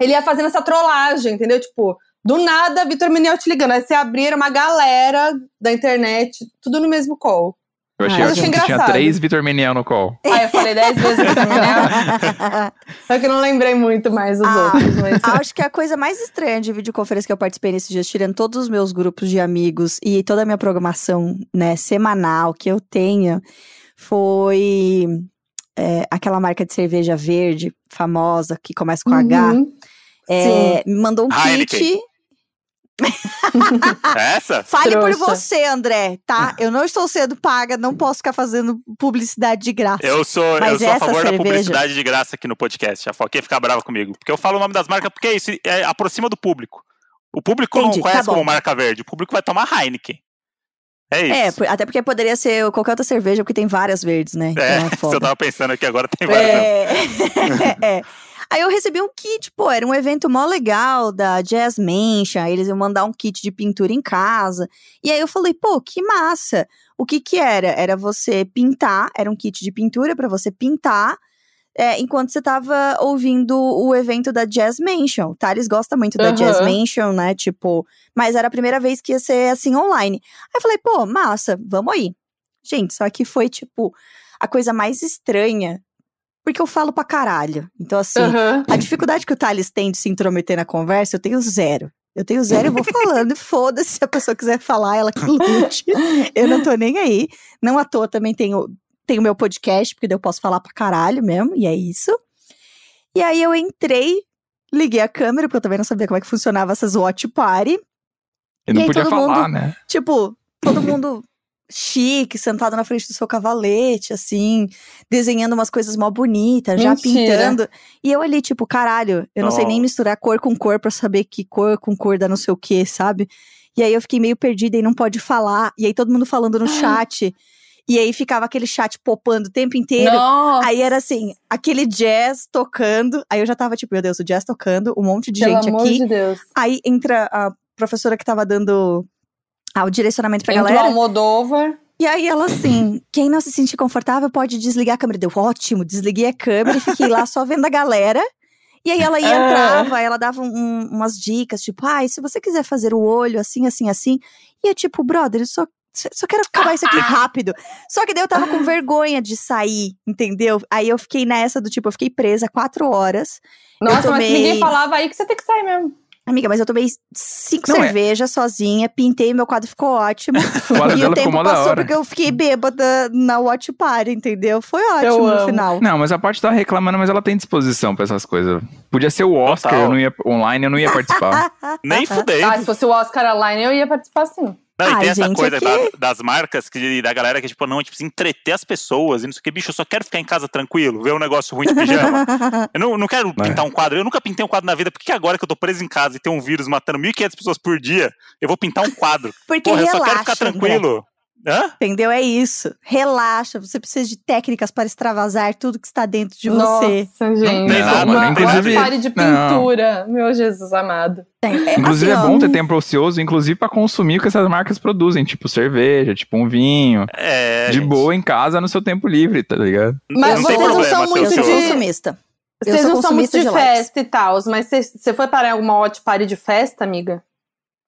ele ia fazendo essa trollagem, entendeu? Tipo, do nada, Vitor Meniel te ligando. Aí você abrir uma galera da internet, tudo no mesmo call. Eu achei Mas eu ótimo achei que tinha engraçado. três Vitor Meniel no call. Aí eu falei dez vezes Vitor Meniel. Só que eu não lembrei muito mais os Ah, outros. Mas... Acho que a coisa mais estranha de videoconferência que eu participei nesses dias, tirando todos os meus grupos de amigos e toda a minha programação, né, semanal que eu tenho, foi é, aquela marca de cerveja verde, famosa, que começa com H. Uhum. É, me mandou um Heineken. kit. Essa? Fale por Trouxa. você, André, tá? Eu não estou sendo paga, não posso ficar fazendo publicidade de graça. Eu sou, Mas eu sou a favor da cerveja- publicidade de graça aqui no podcast. A Foquinha fica brava comigo. Porque eu falo o nome das marcas, porque é isso, é, aproxima do público. O público Entendi, não tá conhece bom. como marca verde, o público vai tomar Heineken. É isso. É, por- até porque poderia ser qualquer outra cerveja, porque tem várias verdes, né? Então É, é se eu tava pensando aqui agora, tem várias. É. é. Aí eu recebi um kit, pô, era um evento mó legal da Jazz Mansion, eles iam mandar um kit de pintura em casa. E aí eu falei, pô, que massa. O que que era? Era você pintar, era um kit de pintura pra você pintar, é, enquanto você tava ouvindo o evento da Jazz Mansion. O Thales gosta muito da Aham. Jazz Mansion, né, tipo, mas era a primeira vez que ia ser assim online. Aí eu falei, pô, massa, vamos aí. Gente, só que foi tipo a coisa mais estranha porque eu falo pra caralho. Então, assim, Aham. a dificuldade que o Thales tem de se intrometer na conversa, eu tenho zero. Eu tenho zero, eu vou falando, e foda-se se a pessoa quiser falar, ela que lute. Eu não tô nem aí. Não à toa também tenho tenho meu podcast, porque daí eu posso falar pra caralho mesmo, e é isso. E aí eu entrei, liguei a câmera, porque eu também não sabia como é que funcionava essas watch party. E não E aí podia todo falar, mundo- né? Tipo, todo mundo chique, sentado na frente do seu cavalete, assim, desenhando umas coisas mó bonitas, já pintando. E eu ali, tipo, caralho, eu não sei nem misturar cor com cor pra saber que cor com cor dá não sei o que, sabe? E aí eu fiquei meio perdida e não pode falar. E aí todo mundo falando no chat. E aí ficava aquele chat popando o tempo inteiro. Nossa, Aí era assim, aquele jazz tocando. Aí eu já tava tipo, meu Deus, o jazz tocando, um monte de pelo gente amor aqui. de Deus. Aí entra a professora que tava dando ah, o direcionamento pra Entrou galera. Almodóvar. E aí ela assim, quem não se sentir confortável pode desligar a câmera. Deu ótimo, desliguei a câmera e fiquei lá só vendo a galera. E aí ela ia, Ah. entrava, ela dava um- umas dicas, tipo, ai, se você quiser fazer o olho assim, assim, assim. E eu, tipo, brother, eu só, só quero acabar isso aqui rápido. Só que daí eu tava com vergonha de sair, entendeu? Aí eu fiquei nessa do tipo, eu fiquei presa quatro horas. Nossa, tomei- mas ninguém falava aí que você tem que sair mesmo. Amiga, mas eu tomei cinco Não, é- cervejas sozinha, pintei, meu quadro ficou ótimo. O quadro e o tempo passou porque eu fiquei bêbada na watch party, entendeu? Foi ótimo no final. Não, mas a parte tá reclamando, mas ela tem disposição pra essas coisas. Podia ser o Oscar, Total. eu não ia online, eu não ia participar. Nem fudei. Ah, se fosse o Oscar Line, eu ia participar sim. Não, e Ai, tem essa gente, coisa aqui- da- das marcas, que, da galera que, tipo, não, tipo, se entreter as pessoas e não sei o que, bicho, eu só quero ficar em casa tranquilo, ver um negócio ruim de pijama. eu não, não quero É. pintar um quadro, eu nunca pintei um quadro na vida, por que agora que eu tô preso em casa e tem um vírus matando 1.500 pessoas por dia, eu vou pintar um quadro? Porque Porra, eu só relaxa, quero ficar tranquilo. Hã? Entendeu? É isso. Relaxa. Você precisa de técnicas para extravasar tudo que está dentro de você. Nossa, gente. tem uma nada, inclusive- uma party de não. pintura. Meu Jesus amado. Tem- é, Inclusive assim, é ó, bom ter tempo ocioso, inclusive pra consumir o que essas marcas produzem, tipo cerveja, tipo um vinho. É. de gente. boa em casa no seu tempo livre, tá ligado? Mas não vocês não problema são muito de- consumista. Vocês não são muito de, de festa e tal, mas você- foi para alguma watch party de festa, amiga?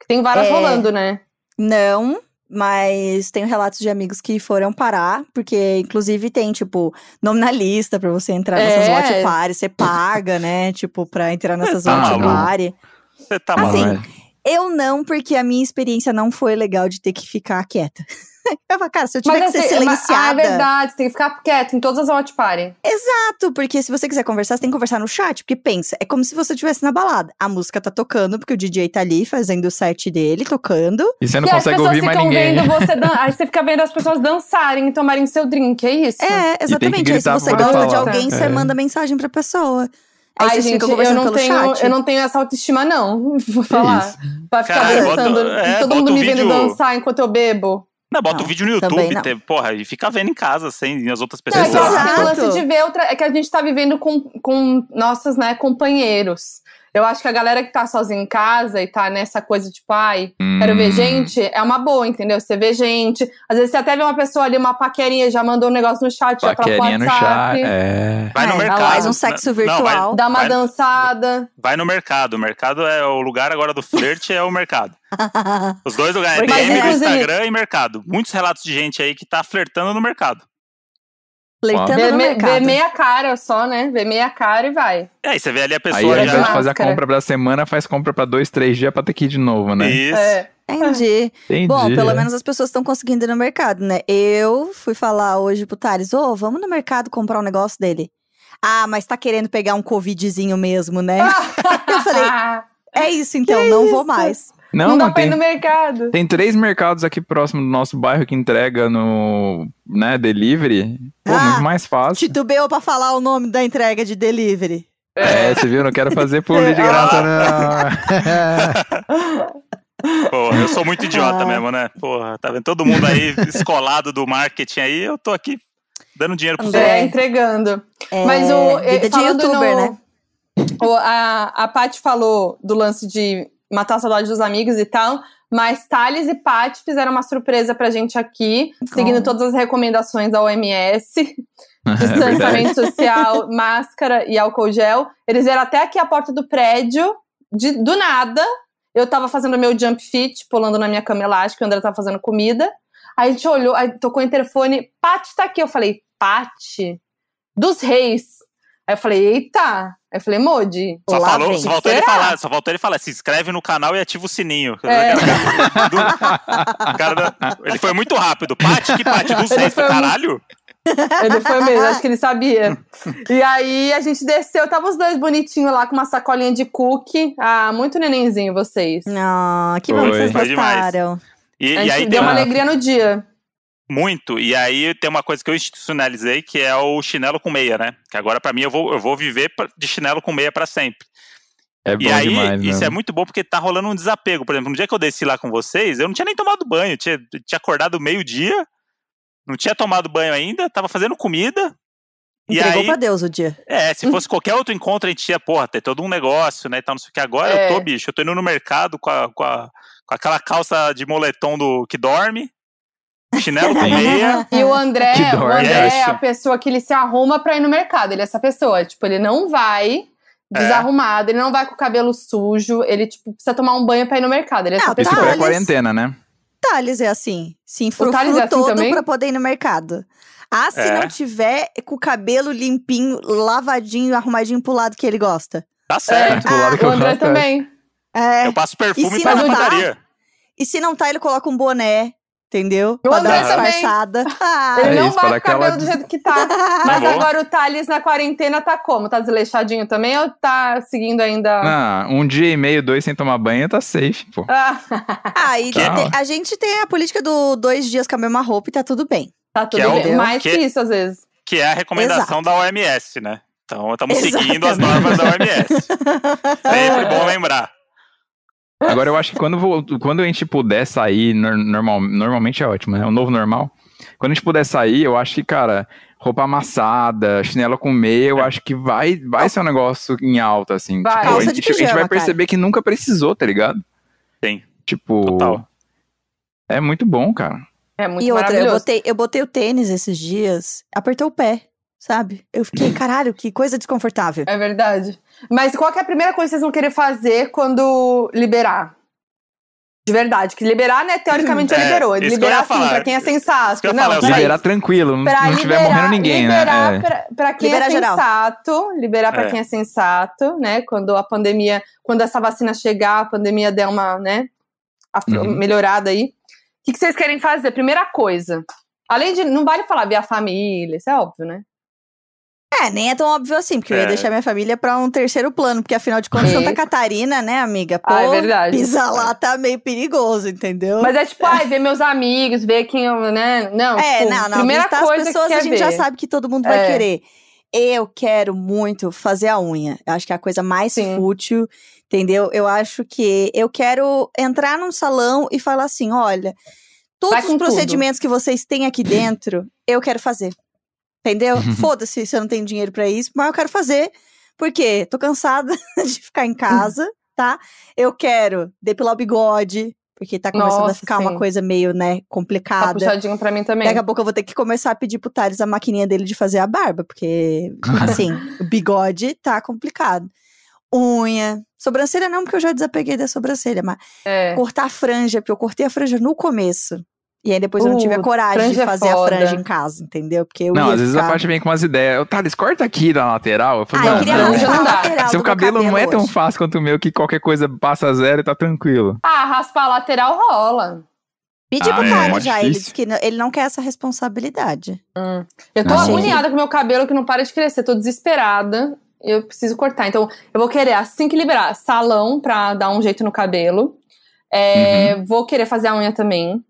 Que tem várias É. rolando, né? Não, mas tenho relatos de amigos que foram parar, porque inclusive tem, tipo, nome na lista pra você entrar nessas É. watch parties, você paga, né? Tipo, pra entrar nessas Tá watch party. Você tá Assim, maluco. Eu não, porque a minha experiência não foi legal de ter que ficar quieta. Eu falo, cara, se eu tiver que ser assim, mas- Ah, é silenciada. verdade, você tem que ficar quieto em todas as watch party. Exato, porque se você quiser conversar, você tem que conversar no chat. Porque pensa, é como se você estivesse na balada. A música tá tocando, porque o DJ tá ali fazendo o set dele, tocando. E você não e as consegue pessoas ouvir mais ficam ninguém. vendo você dan- Aí você fica vendo as pessoas dançarem e tomarem seu drink, é isso? É, exatamente. Aí se você gosta de falar. alguém, você É. manda mensagem pra pessoa. Aí Ai, gente, eu não, tenho, chat. eu não tenho essa autoestima, não. Vou falar. Pra ficar Cara, bota- dançando. é, todo bota mundo me vendo dançar enquanto eu bebo. Não, bota Não, o vídeo no YouTube, não. te- porra, e fica vendo em casa, sem as outras Não, pessoas. é que de ver outra. É que a gente tá vivendo com, com nossos, né, companheiros. Eu acho que a galera que tá sozinha em casa e tá nessa coisa, tipo, ai, quero ver Hum. gente, é uma boa, entendeu? Você vê gente. Às vezes você até vê uma pessoa ali, uma paquerinha, já mandou um negócio no chat, já troca o Paquerinha no WhatsApp. chat. É. Vai no É, mercado. faz um sexo Não, vai- virtual. Dá uma vai- dançada. Vai no mercado. O mercado é o lugar agora do flerte, é o mercado. Os dois lugares, Porque- DM inclusive- Instagram e mercado. Muitos relatos de gente aí que tá flertando no mercado. Flertando Vê, no me- mercado. vê meia cara só, né? Vê meia cara e vai. É, e você vê ali a Aí, pessoa ao já- invés de fazer a compra da semana, faz compra pra dois, três dias pra ter que ir de novo, né? Isso. É. Entendi. Entendi. Bom, pelo é. menos as pessoas estão conseguindo ir no mercado, né? Eu fui falar hoje pro Thales, ô, vamos no mercado comprar um negócio dele. Ah, mas tá querendo pegar um covidzinho mesmo, né? Eu falei, é isso então, não vou isso? mais. Não, Não, dá pra ir tem, no mercado. tem três mercados aqui próximo do nosso bairro que entrega no, né, delivery. Pô, Ah, muito mais fácil. Titubeou pra falar o nome da entrega de delivery. É, você viu? Não quero fazer publi de graça, não. Porra, eu sou muito idiota Ah. mesmo, né? Porra, tá vendo? Todo mundo aí escolado do marketing aí, eu tô aqui dando dinheiro pros André. outros. É, entregando. É, Mas o. vida de falando youtuber, no- né? o- a, a Paty falou do lance de matar a saudade dos amigos e tal. Mas Thales e Paty fizeram uma surpresa pra gente aqui, seguindo Oh. todas as recomendações da OMS. É distanciamento social, máscara e álcool gel. Eles vieram até aqui à porta do prédio, de, do nada. Eu tava fazendo meu jump fit, pulando na minha cama elástica, o André tava fazendo comida. Aí a gente olhou, aí tocou o interfone, Paty tá aqui. Eu falei, Paty? Dos reis. Aí eu falei, eita. Aí eu falei, Modi. Só, falou, só faltou ele falar, só faltou ele falar, se inscreve no canal e ativa o sininho. É. Do- cara ele foi muito rápido. Pati, que Pati, 200, foi muito- caralho. Ele foi mesmo, acho que ele sabia. E aí a gente desceu, tava os dois bonitinhos lá com uma sacolinha de cookie. Ah, muito nenenzinho vocês. Não, que bom que vocês gostaram. E, A e aí deu uma, alegria no dia. Muito. E aí tem uma coisa que eu institucionalizei, que é o chinelo com meia, né? Que agora pra mim eu vou, eu vou viver de chinelo com meia pra sempre. É bom E aí, demais, isso né? é muito bom porque tá rolando um desapego. Por exemplo, no dia que eu desci lá com vocês, eu não tinha nem tomado banho. Tinha, tinha acordado meio-dia, não tinha tomado banho ainda, tava fazendo comida. E Entregou aí, pra Deus o dia. é, se fosse qualquer outro encontro, a gente ia, porra, ter todo um negócio, né? E tal, não sei o que. Agora É. eu tô, bicho, eu tô indo no mercado com, a, com, a- com aquela calça de moletom do que dorme, chinelo com meia. E o André, o André é é a pessoa que ele se arruma pra ir no mercado. Ele é essa pessoa. Tipo, ele não vai É. desarrumado, ele não vai com o cabelo sujo, ele, tipo, precisa tomar um banho pra ir no mercado. Ele é essa Ah, pessoa. Isso pré-quarentena, né? Thales é assim. Se Thales enfrufrou é assim todo também? pra poder ir no mercado. Ah, se É. não tiver com o cabelo limpinho, lavadinho, arrumadinho pro lado que ele gosta. Tá certo. Do lado que o eu André gosto, é. também. É. Eu passo perfume E se pra tá? padaria. E se não tá, ele coloca um boné, entendeu? O pra dar André uma também. disfarçada. Ah, Ele É não isso, vai o cabelo aquela- do jeito que tá. Mas Tá agora o Thales na quarentena tá como? Tá desleixadinho também ou tá seguindo ainda? Ah, um dia e meio, dois sem tomar banho, tá safe, pô. Ah, Ah, e Tá. tem- a gente tem a política do dois dias com a mesma roupa e tá tudo bem. tá tudo Que é o- bem. Mais que- que isso, às vezes. Que é a recomendação Exato. da OMS, né? Então estamos seguindo as normas da OMS. Sempre bom lembrar. Agora eu acho que quando, vou- quando a gente puder sair, nor- normal, normalmente é ótimo, né? O novo normal. Quando a gente puder sair, eu acho que, cara, roupa amassada, chinelo com meia, eu acho que vai, vai ser um negócio em alta, assim. Vai. Tipo, Calça a, gente, a gente vai pijama, perceber que nunca precisou, tá ligado? Sim. Tipo, Total. é muito bom, cara. É muito e outra, eu botei, eu botei o tênis esses dias, apertou o pé, sabe? Eu fiquei, caralho, que coisa desconfortável. É verdade. Mas qual que é a primeira coisa que vocês vão querer fazer quando liberar? De verdade, que liberar, né, teoricamente já É, liberou. que Liberar assim, falar. pra quem é sensato. Que não, falar. Liberar tranquilo, não, Pra não tiver liberar- morrendo ninguém, liberar né? É. Pra, pra quem Liberar é geral. sensato, liberar pra É. quem é sensato, né? Quando a pandemia, quando essa vacina chegar, a pandemia der uma, né, af- Uhum. melhorada aí. O que, que vocês querem fazer? Primeira coisa. Além de. Não vale falar ver a família, isso é óbvio, né? É, nem é tão óbvio assim, porque eu ia É. deixar minha família pra um terceiro plano, porque afinal de contas, É. Santa Catarina, né, amiga? Pô, Ah, é verdade. pisar lá tá meio perigoso, entendeu? Mas é tipo, ai, ver meus amigos, ver quem eu, né? Não, é, tipo, não, não, primeira coisa as pessoas que a quer gente já ver. sabe que todo mundo vai É. querer. Eu quero muito fazer a unha. Eu acho que é a coisa mais Sim. fútil, entendeu? Eu acho que eu quero entrar num salão e falar assim: olha, Vai todos os tudo. procedimentos que vocês têm aqui dentro, eu quero fazer. Entendeu? Uhum. Foda-se se eu não tenho dinheiro pra isso, mas eu quero fazer. Porque tô cansada de ficar em casa, tá? Eu quero depilar o bigode, porque tá começando a Nossa, ficar uma sim. coisa meio, né, Tá complicada. puxadinho pra mim também. Daqui a pouco eu vou ter que começar a pedir pro Thales a maquininha dele de fazer a barba, porque, assim, o bigode tá complicado. Unha, sobrancelha não, porque eu já desapeguei da sobrancelha, mas É. cortar a franja, porque eu cortei a franja no começo. E aí depois eu não tive a coragem de é fazer a foda. franja em casa, entendeu? Porque eu Não, ia às vezes a parte vem com umas ideias. Ô, Thales, corta aqui da lateral. Eu Ah, falei, eu não, queria não, raspar a não dá. lateral Seu do meu cabelo não é tão hoje. fácil quanto o meu, que qualquer coisa passa zero e tá tranquilo. Ah, raspar a lateral rola. Pedi Ah, pro é, Thales mó já, ele disse que não- ele não quer essa responsabilidade. Eu tô Achei. agoniada com meu cabelo que não para de crescer, tô desesperada. Eu preciso cortar. Então, eu vou querer, assim que liberar, salão pra dar um jeito no cabelo. É, Uhum. Vou querer fazer a unha também.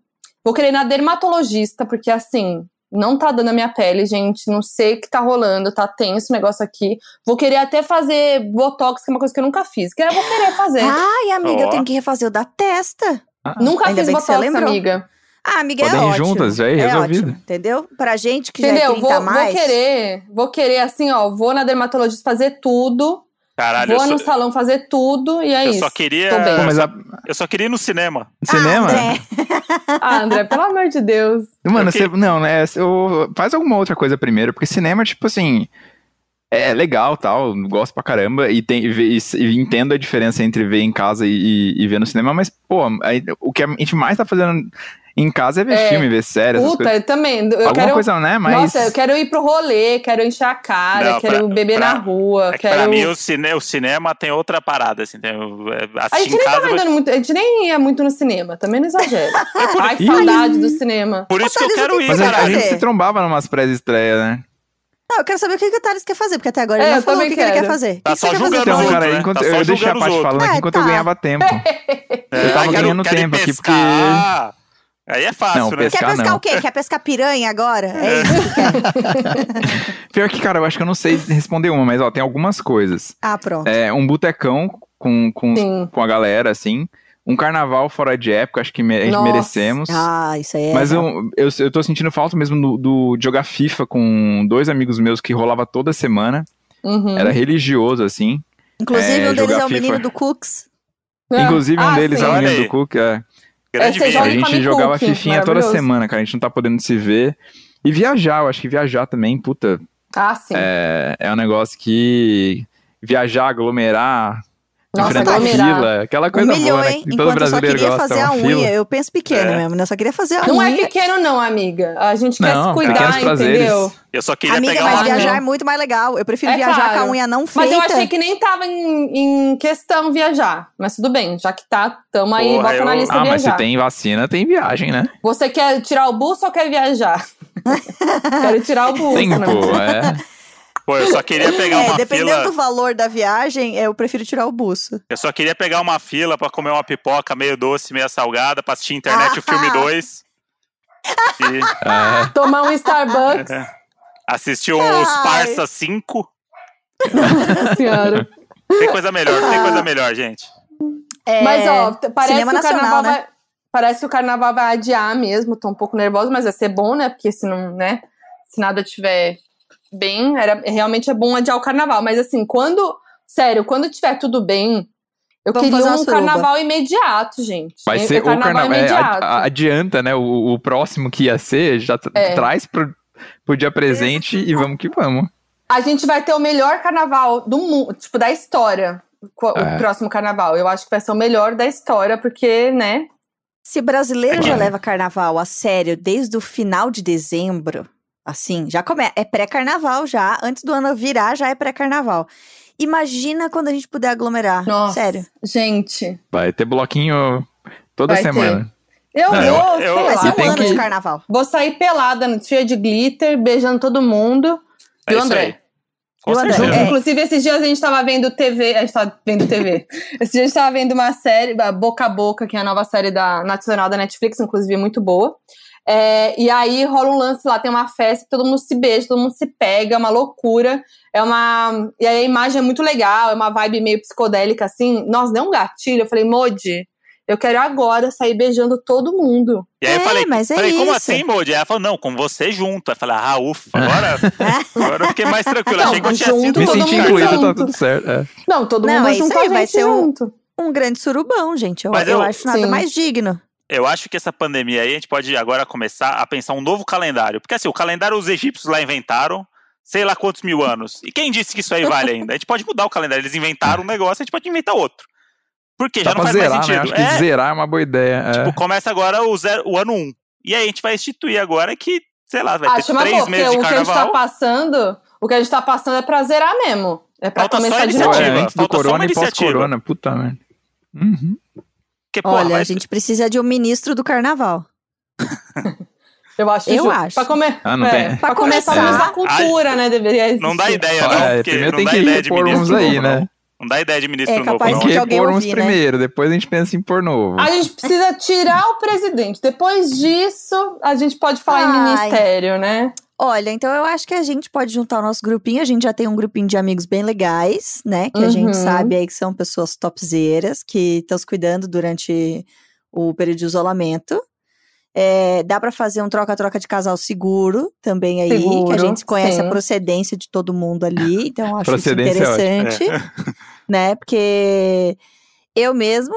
Vou querer ir na dermatologista, porque assim, não tá dando a minha pele, gente. Não sei o que tá rolando, tá tenso o negócio aqui. Vou querer até fazer botox, que é uma coisa que eu nunca fiz. Que eu vou querer fazer. Ai, amiga, eu Ó. tenho que refazer o da testa. nunca ainda fiz bem que você botox, amiga. Ah, amiga, Podem é ir ótimo. juntas, já é é resolvido. ótimo, entendeu? Pra gente que já Entendeu? é 30 Vou, mais. vou querer, vou querer assim, ó, vou na dermatologista fazer tudo, Caralho, eu vou no só, salão fazer tudo e é eu isso. só queria. Pô, mas a Eu só queria ir no cinema. cinema. Ah, André. Ah, André, pelo amor de Deus. Mano, que- você, não, né? eu- faz alguma outra coisa primeiro, porque cinema, tipo assim, é legal tal, gosto pra caramba, e, tem, e, ve- e- e entendo a diferença entre ver em casa e, e- e ver no cinema, mas, pô, aí, o que a gente mais tá fazendo Em casa é ver É. filme, ver série, essas Puta, coisas. eu também. Eu Alguma quero, coisa, né? Mas. Nossa, eu quero ir pro rolê, quero encher a cara, Não, quero pra- beber pra- na rua, É que quero. pra mim o, cine, o cinema tem outra parada, assim. Tem, é, A assistir gente em nem casa. tava vai- indo muito, a gente nem ia muito no cinema, também não exagero. Ai, Ih. saudade do cinema. Por isso que eu quero que ir, Mas a, gente se trombava numas pré-estreias, né? Não, eu quero saber o que, que o Thales quer fazer, porque até agora É, ele eu não falou o que, que ele quer fazer. Tá que que só você quer fazer, julgando Então, os cara, né? enquanto, Tá só eu deixei a parte falando aqui É, enquanto eu tá. ganhava tempo. É, Eu tava quero- ganhando tempo aqui, porque. Aí é fácil, Não, né? pescar- Quer pescar não. o quê? Quer pescar piranha agora? É isso que quer. Pior que, cara, eu acho que eu não sei responder uma, mas ó, tem algumas coisas. Ah, pronto. É, um botecão com, com, Sim. com a galera, assim. Um carnaval fora de época, acho que me- a gente Nossa. merecemos. Ah, isso aí é. Mas eu, eu, eu tô sentindo falta mesmo do, do- de jogar FIFA com dois amigos meus que rolava toda semana. Uhum. Era religioso, assim. Inclusive, é, um deles é o menino FIFA. do Cooks. É. Inclusive, um Ah, deles sim. é o menino do Cook. É. Grande É, A gente jogava Cook, fifinha toda semana, cara. A gente não tá podendo se ver. E viajar, eu acho que viajar também, puta, Ah, sim. é, é um negócio que. Viajar, aglomerar, Nossa, aglomerar. fila, aquela Um coisa milhão, boa, né? Que todo Enquanto eu só brasileiro queria gosta. fazer a uma unha. fila. Eu penso pequeno É. mesmo, né? Eu só queria fazer a Não unha. é pequeno, não, amiga. A gente quer Não, se cuidar, entendeu? Eu só queria Amiga, pegar mas uma. viajar não. é muito mais legal. Eu prefiro É viajar com a claro. unha não Mas feita. eu achei que nem tava em, em questão viajar. Mas tudo bem, já que tá, tamo aí, Porra, bota na eu- lista Ah, mas se tem vacina, tem viagem, né? Você quer tirar o buço ou quer viajar? Quero tirar o buço. Tem, né? é. Pô, eu só queria pegar É, uma dependendo fila. do valor da viagem, eu prefiro tirar o buço. Eu só queria pegar uma fila pra comer uma pipoca meio doce, meio salgada, pra assistir internet o filme 2. E é. Tomar um Starbucks, assistir um Ai. Os Parça 5. senhora. Tem coisa melhor, tem coisa melhor, gente. É, Mas, ó, parece cinema que o nacional, carnaval né? vai. Parece que o carnaval vai adiar mesmo. Tô um pouco nervosa, mas vai ser bom, né? Porque se não, né? Se nada tiver bem, era, realmente é bom adiar o carnaval. Mas assim, quando. Sério, quando tiver tudo bem, eu Vamos queria um suruba. carnaval imediato, gente. Vai ser o carnaval. é, imediato. a- adianta, né? O, o próximo que ia ser, já É. traz pro, pro dia presente e vamos que vamos. A gente vai ter o melhor carnaval do mundo, tipo, da história. O É. próximo carnaval. Eu acho que vai ser o melhor da história, porque, né? Se brasileiro É já leva carnaval a sério desde o final de dezembro, assim, já começa. É pré-carnaval já. Antes do ano virar, já é pré-carnaval. Imagina quando a gente puder aglomerar. Nossa. Sério. Gente. Vai ter bloquinho toda Vai semana. Eu Não, vou, eu- eu- Vai ser E um ano que- de carnaval. Vou sair pelada, cheia de glitter, beijando todo mundo. É Viu, isso André? aí. É. Inclusive, esses dias a gente tava vendo TV. A gente tava vendo TV. esses dias a gente tava vendo uma série, a Boca a Boca, que é a nova série da nacional da Netflix, inclusive muito boa. É, e aí rola um lance lá, tem uma festa, que todo mundo se beija, todo mundo se pega, é uma loucura. É uma. E aí a imagem é muito legal, é uma vibe meio psicodélica, assim. Nossa, deu um gatilho. Eu falei, Modi, eu quero agora sair beijando todo mundo. E aí eu É, falei, mas é falei como isso. assim, Modi? Aí ela falou, não, com você junto. Aí eu falei, ah, ufa, agora, agora eu fiquei mais tranquilo. Não, Achei que eu tinha junto, sido Me todo senti mundo incluído, tá junto. tudo certo. é. Não, todo Não, mundo é junto aí, a vai ser um- junto. Um grande surubão, gente. Eu, Mas eu eu- acho nada Sim. mais digno. Eu acho que essa pandemia aí, a gente pode agora começar a pensar um novo calendário. Porque assim, o calendário os egípcios lá inventaram, sei lá quantos mil anos. E quem disse que isso aí vale ainda? A gente pode mudar o calendário. Eles inventaram um negócio, a gente pode inventar outro. Porque Dá já não faz zerar, mais né? sentido. Acho que É, zerar é uma boa ideia. é. tipo, começa agora o, zero, o ano 1. Um. E aí a gente vai instituir agora que, sei lá, vai Acho ter três boa, meses de o que a gente tá carnaval. passando, o que a gente tá passando é pra zerar mesmo. É pra Falta só começar de iniciativa. novo. é, antes do Falta só corona e iniciativa. pós-corona. Puta merda. Uhum. Porque, porra, Olha, vai- a gente precisa de um ministro do carnaval. Eu acho Eu justo. acho. Pra, come... Ah, não é, tem- pra Pra começar começar. mês da cultura, né? Deveria existir. não dá ideia, não. É, primeiro não tem dá que ideia de repor uns aí, novo, né? não. Não dá ideia de ministro É novo, capaz não. Tem que alguém repor uns né? primeiro, depois a gente pensa em pôr novo. A gente precisa tirar o presidente. Depois disso, a gente pode falar em Ai. ministério, né? Olha, então eu acho que a gente pode juntar o nosso grupinho. A gente já tem um grupinho de amigos bem legais, né? Que a Uhum. gente sabe aí que são pessoas topzeiras, que estão se cuidando durante o período de isolamento. É, dá pra fazer um troca-troca de casal seguro também aí, que a Seguro, gente conhece sim. a procedência de todo mundo ali, então eu acho isso Procedência é ótimo. interessante, né? Porque eu mesmo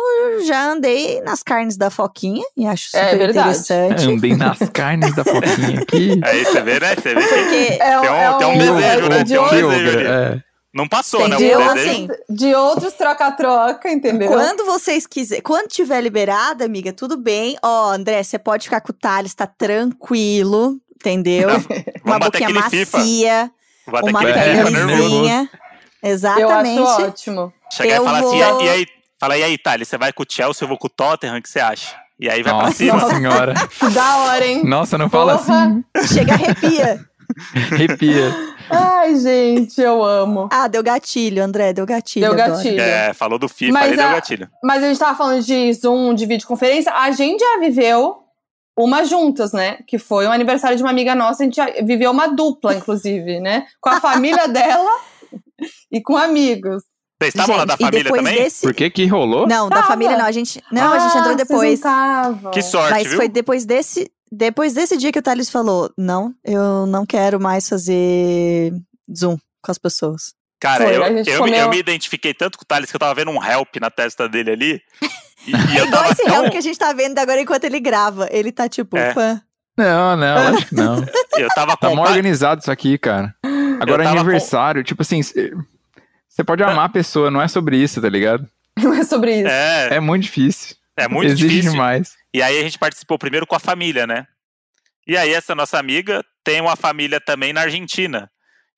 já andei nas carnes da Foquinha e acho É super verdade. interessante. Andei nas carnes da foquinha aqui. Aí você vê, né? Você vê que É, Tem um- tem um é desejo, né? de Tem um desejo ali. é. Não passou, né? Entendeu? O De Assim, de outros troca-troca, entendeu? Quando vocês quiserem, quando tiver liberada, amiga, tudo bem. Ó, André, você pode ficar com o Thales, tá tranquilo, entendeu? Não, Uma boquinha macia, uma pelezinha. Eu Exatamente. acho ótimo. Chegar Eu e falar vou- assim, e aí, fala, e aí, Thales, você vai com o Chelsea, eu vou com o Tottenham, o que você acha? E aí vai pra Nossa cima. senhora. Que da hora, hein? Nossa, não fala Porra. assim. Chega arrepia. Arrepia. Ai, gente, eu amo. Ah, deu gatilho, André, deu gatilho. Deu agora. gatilho. É, falou do FIFA, Mas aí deu a- gatilho. Mas a gente tava falando de Zoom, de videoconferência. A gente já viveu uma juntas, né? Que foi um aniversário de uma amiga nossa. A gente já viveu uma dupla, inclusive, né? Com a família dela e com amigos. Vocês estavam lá da família também? desse. Por que que rolou? Não, da família não. A gente. Não, a gente Ah, entrou depois. Que sorte, Mas viu? foi depois desse. Depois desse dia que o Thales falou: não, eu não quero mais fazer Zoom com as pessoas. Cara, Foi, eu, eu, me- eu comeu- me identifiquei tanto com o Thales que eu tava vendo um help na testa dele ali. E, e É eu igual tava esse tão... réu que a gente tá vendo agora enquanto ele grava. Ele tá tipo, É. pã. Não, não, acho que não. Eu tava Tá com mal organizado isso aqui, cara. Agora com- aniversário, tipo assim, você pode amar a pessoa, não é sobre isso, tá ligado? Não é sobre isso. É, É muito difícil. é muito Exige difícil. demais. E aí a gente participou primeiro com a família, né? E aí essa nossa amiga tem uma família também na Argentina.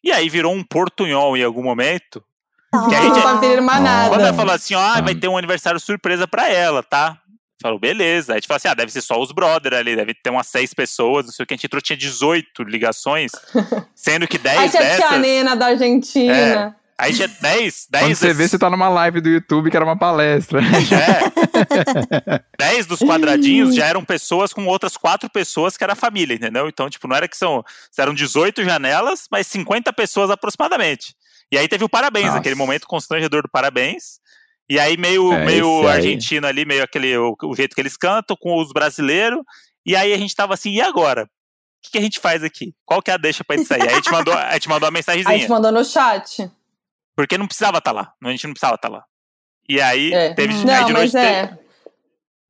E aí virou um portunhol em algum momento. Que Não já- tava entendendo mais nada. Quando ela falou assim, ó, ah, vai Hum. ter um aniversário surpresa pra ela, tá? Falou, beleza. Aí a gente falou assim, ah, deve ser só os brother ali, deve ter umas seis pessoas, não sei o que. A gente entrou, tinha 18 ligações, sendo que 10 Aí tinha a tia dessas... Nena da Argentina. Aí tinha 10, 10 Quando você vê, desses- você tá numa live do YouTube que era uma palestra. É. 10 dos quadradinhos já eram pessoas com outras quatro pessoas que era família, entendeu? Então, tipo, não era que são. Eram 18 janelas, mas 50 pessoas aproximadamente. E aí teve o parabéns, Nossa. aquele momento constrangedor do parabéns. E aí, meio, É, meio aí. argentino ali, meio aquele o, o jeito que eles cantam, com os brasileiros. E aí a gente tava assim, e agora? O que, que a gente faz aqui? Qual que é a deixa pra gente sair? Aí a gente mandou, a gente mandou uma Aí a mensagenzinha. gente mandou no chat. Porque não precisava estar lá. A gente não precisava estar lá. E aí É. teve aí Não, de mas noite. é.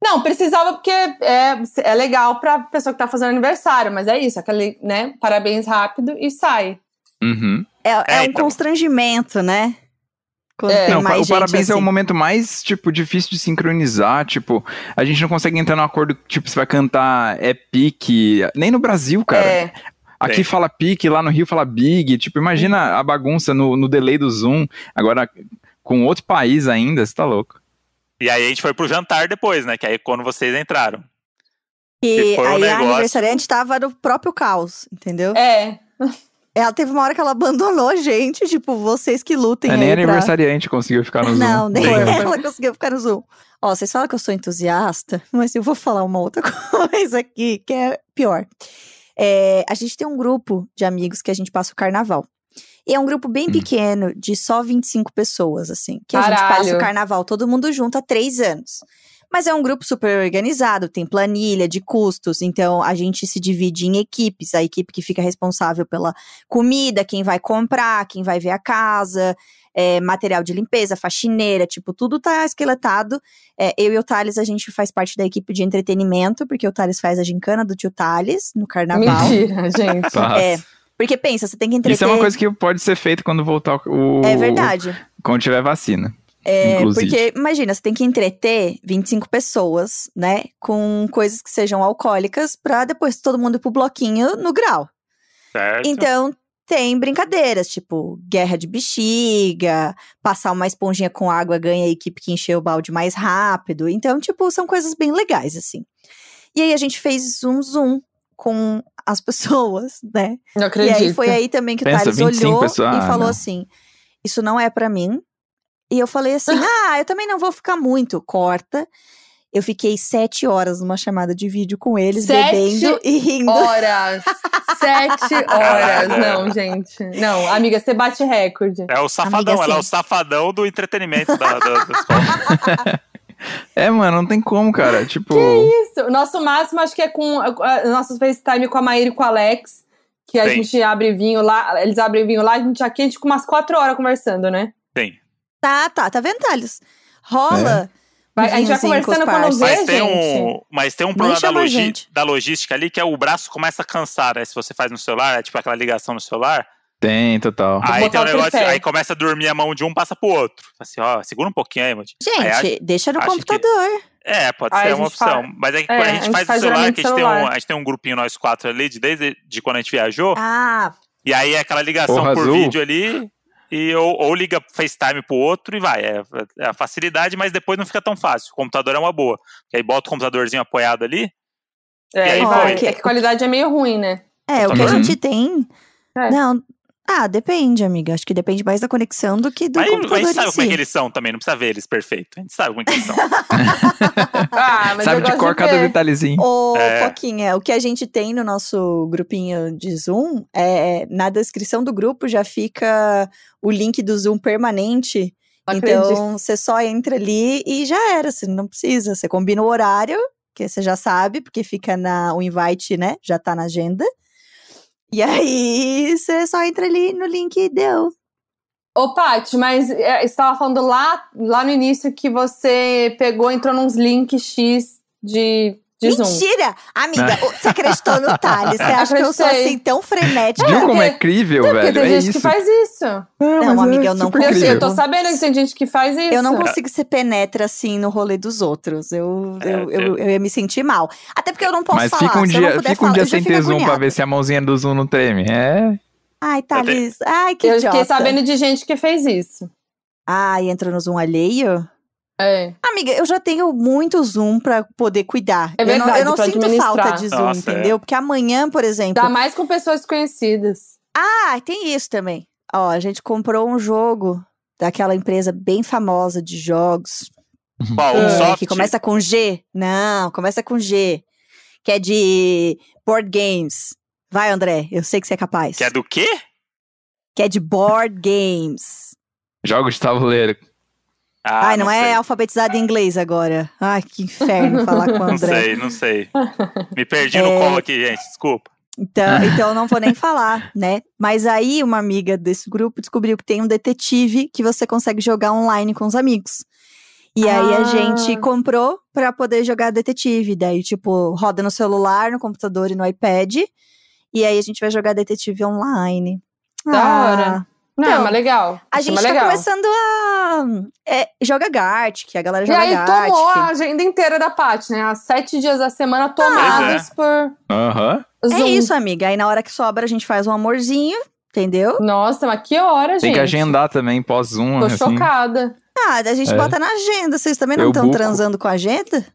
Não, precisava porque é, é legal pra pessoa que tá fazendo aniversário, mas é isso, aquele, né? Parabéns rápido e sai. Uhum. É, é É, um então. constrangimento, né? Quando É. tem Não, mais o gente parabéns é o assim. momento mais, tipo, difícil de sincronizar. Tipo, a gente não consegue entrar num acordo, tipo, você vai cantar é pique. Nem no Brasil, cara. É. Aqui Tem. fala pique, lá no Rio fala big. Tipo, imagina a bagunça no, no delay do Zoom. Agora, com outro país ainda, você tá louco. E aí a gente foi pro jantar depois, né? Que aí quando vocês entraram. E que foi um aí a negócio- aniversariante tava no próprio caos, entendeu? É. Ela teve uma hora que ela abandonou a gente, tipo, vocês que lutem É, aí nem pra... aniversariante conseguiu ficar no Zoom. Não, nem ela conseguiu ficar no Zoom. Ó, vocês falam que eu sou entusiasta, mas eu vou falar uma outra coisa aqui, que é pior. É, a gente tem um grupo de amigos que a gente passa o carnaval. E é um grupo bem Hum. pequeno, de só 25 pessoas, assim. Que a gente Caralho. passa o carnaval todo mundo junto há três anos. Mas é um grupo super organizado, tem planilha de custos, então a gente se divide em equipes. A equipe que fica responsável pela comida, quem vai comprar, quem vai ver a casa, é, material de limpeza, faxineira, tipo, tudo tá esqueletado. É, eu e o Thales, a gente faz parte da equipe de entretenimento, porque o Thales faz a gincana do tio Thales no carnaval. Mentira, gente. É, porque pensa, você tem que entreter. Isso é uma coisa que pode ser feita quando voltar o. É verdade. Quando tiver vacina. É, inclusive. porque, imagina, você tem que entreter 25 pessoas, né? Com coisas que sejam alcoólicas, pra depois todo mundo ir pro bloquinho no grau. Certo? Então, tem brincadeiras, tipo, guerra de bexiga, passar uma esponjinha com água ganha a equipe que encheu o balde mais rápido. Então, tipo, são coisas bem legais, assim. E aí a gente fez um zoom com as pessoas, né? Não E acredito. aí foi aí também que o Thales 25 olhou pessoas, e ah, falou assim: Isso não é pra mim. E eu falei assim: Ah, eu também não vou ficar muito. Corta. Eu fiquei sete horas numa chamada de vídeo com eles, Sete bebendo e rindo. Horas. Sete horas. Não, gente. Não, amiga, você bate recorde. É o safadão, Amiga, ela é o safadão do entretenimento da, da, da escola. É, mano, não tem como, cara. Tipo. Isso. O nosso máximo, acho que é com uh, nossos FaceTime com a Maíra e com o Alex. Que a gente abre vinho lá, eles abrem vinho lá, a gente aqui, a gente fica umas quatro horas conversando, né? Tem. Tá, tá, tá vendo, Thales? Rola. Vai- a gente vai conversando quando vê, Mas tem, gente. um, mas tem um problema da, logi- gente. da logística ali, que é o braço começa a cansar, né? Se você faz no celular, é tipo aquela ligação no celular. Tem, total. Aí tem um negócio, aí começa a dormir a mão de um, passa pro outro. Assim, ó, segura um pouquinho aí, mano. Aí Gente, deixa no acho que- computador. É, pode Aí ser uma gente opção. faz- Mas é que É, a a gente gente faz no faz celular, que a gente, tem um, celular. a gente tem um grupinho nós quatro ali, de, desde de quando a gente viajou. Ah, E aí é aquela ligação Porra por azul. vídeo ali. E ou, ou liga FaceTime pro outro e vai. É, é a facilidade, mas depois não fica tão fácil. O computador é uma boa. Porque aí bota o computadorzinho apoiado ali. É, E aí foi. vai. É que a qualidade é meio ruim, né? é, o que a Computador? gente tem. É. Não. Ah, depende, amiga. Acho que depende mais da conexão do que do Mas a computador gente em sabe como é si. que eles são também. Não precisa ver eles perfeitos. A gente sabe como é que eles são. Ah, mas Sabe eu de gosto cor cada ver. detalhezinho. Ô, É. Foquinha, o que a gente tem no nosso grupinho de Zoom, é na descrição do grupo já fica o link do Zoom permanente. Não acredito. então, você só entra ali e já era, você não precisa. Você combina o horário, que você já sabe, porque fica na, o invite, né? Já tá na agenda. E aí, você só entra ali no link e deu. Ô, Paty, mas é, estava falando lá, lá no início que você pegou, entrou nos links X de, de Zoom. Mentira! Amiga, o- você acreditou no Thales? Você acha que eu sou assim tão frenética? Viu como é porque- crível, Porque velho? tem É gente isso. que faz isso. Não, mas amiga, é eu não super Eu, consigo. eu incrível. tô sabendo que tem gente que faz isso. Eu não consigo ser penetra assim no rolê dos outros. Eu, É, eu, eu, eu ia me sentir mal. Até porque eu não posso Mas falar. fica um Se eu não dia, puder fica um falar, dia eu sem ter zoom pra ver se a mãozinha do zoom não treme. É. Ai, Thalys. Ai, que Eu idiota. fiquei sabendo de gente que fez isso. Ai, entrou no Zoom alheio? É. Amiga, eu já tenho muito Zoom pra poder cuidar. É eu não, verdade, eu não sinto administrar. falta de Zoom, Nossa, é. entendeu? Porque amanhã, por exemplo. Ainda mais com pessoas conhecidas. Ah, tem isso também. Ó, a gente comprou um jogo daquela empresa bem famosa de jogos. Qual? É, que começa com G. Não, começa com G. Que é de board games. Vai, André, eu sei que você é capaz. Que é do quê? Que é de board games. Jogos de tabuleiro. Ah, Ai, não, é sei. alfabetizado em inglês agora. Ai, que inferno falar com o Não André. sei, não sei. Me perdi no É. colo aqui, gente. Desculpa. Então, então eu não vou nem falar, né? Mas aí uma amiga desse grupo descobriu que tem um detetive que você consegue jogar online com os amigos. E aí a Ah. gente comprou pra poder jogar detetive. Daí, tipo, roda no celular, no computador e no iPad. E aí a gente vai jogar detetive online. Da Ah, hora. Não, Então, mas legal. A Achei gente tá legal. começando a. É, joga Gart, que a galera E joga aí Gart. tomou a agenda inteira da Paty, né? As sete dias da semana tomados por Aham. Zoom. É isso, amiga. Aí na hora que sobra, a gente faz um amorzinho, entendeu? Nossa, mas que hora, gente. Tem que agendar também, pós-zoom. Tô assim. chocada. Ah, a gente É. bota na agenda. Vocês também não estão transando com a agenda?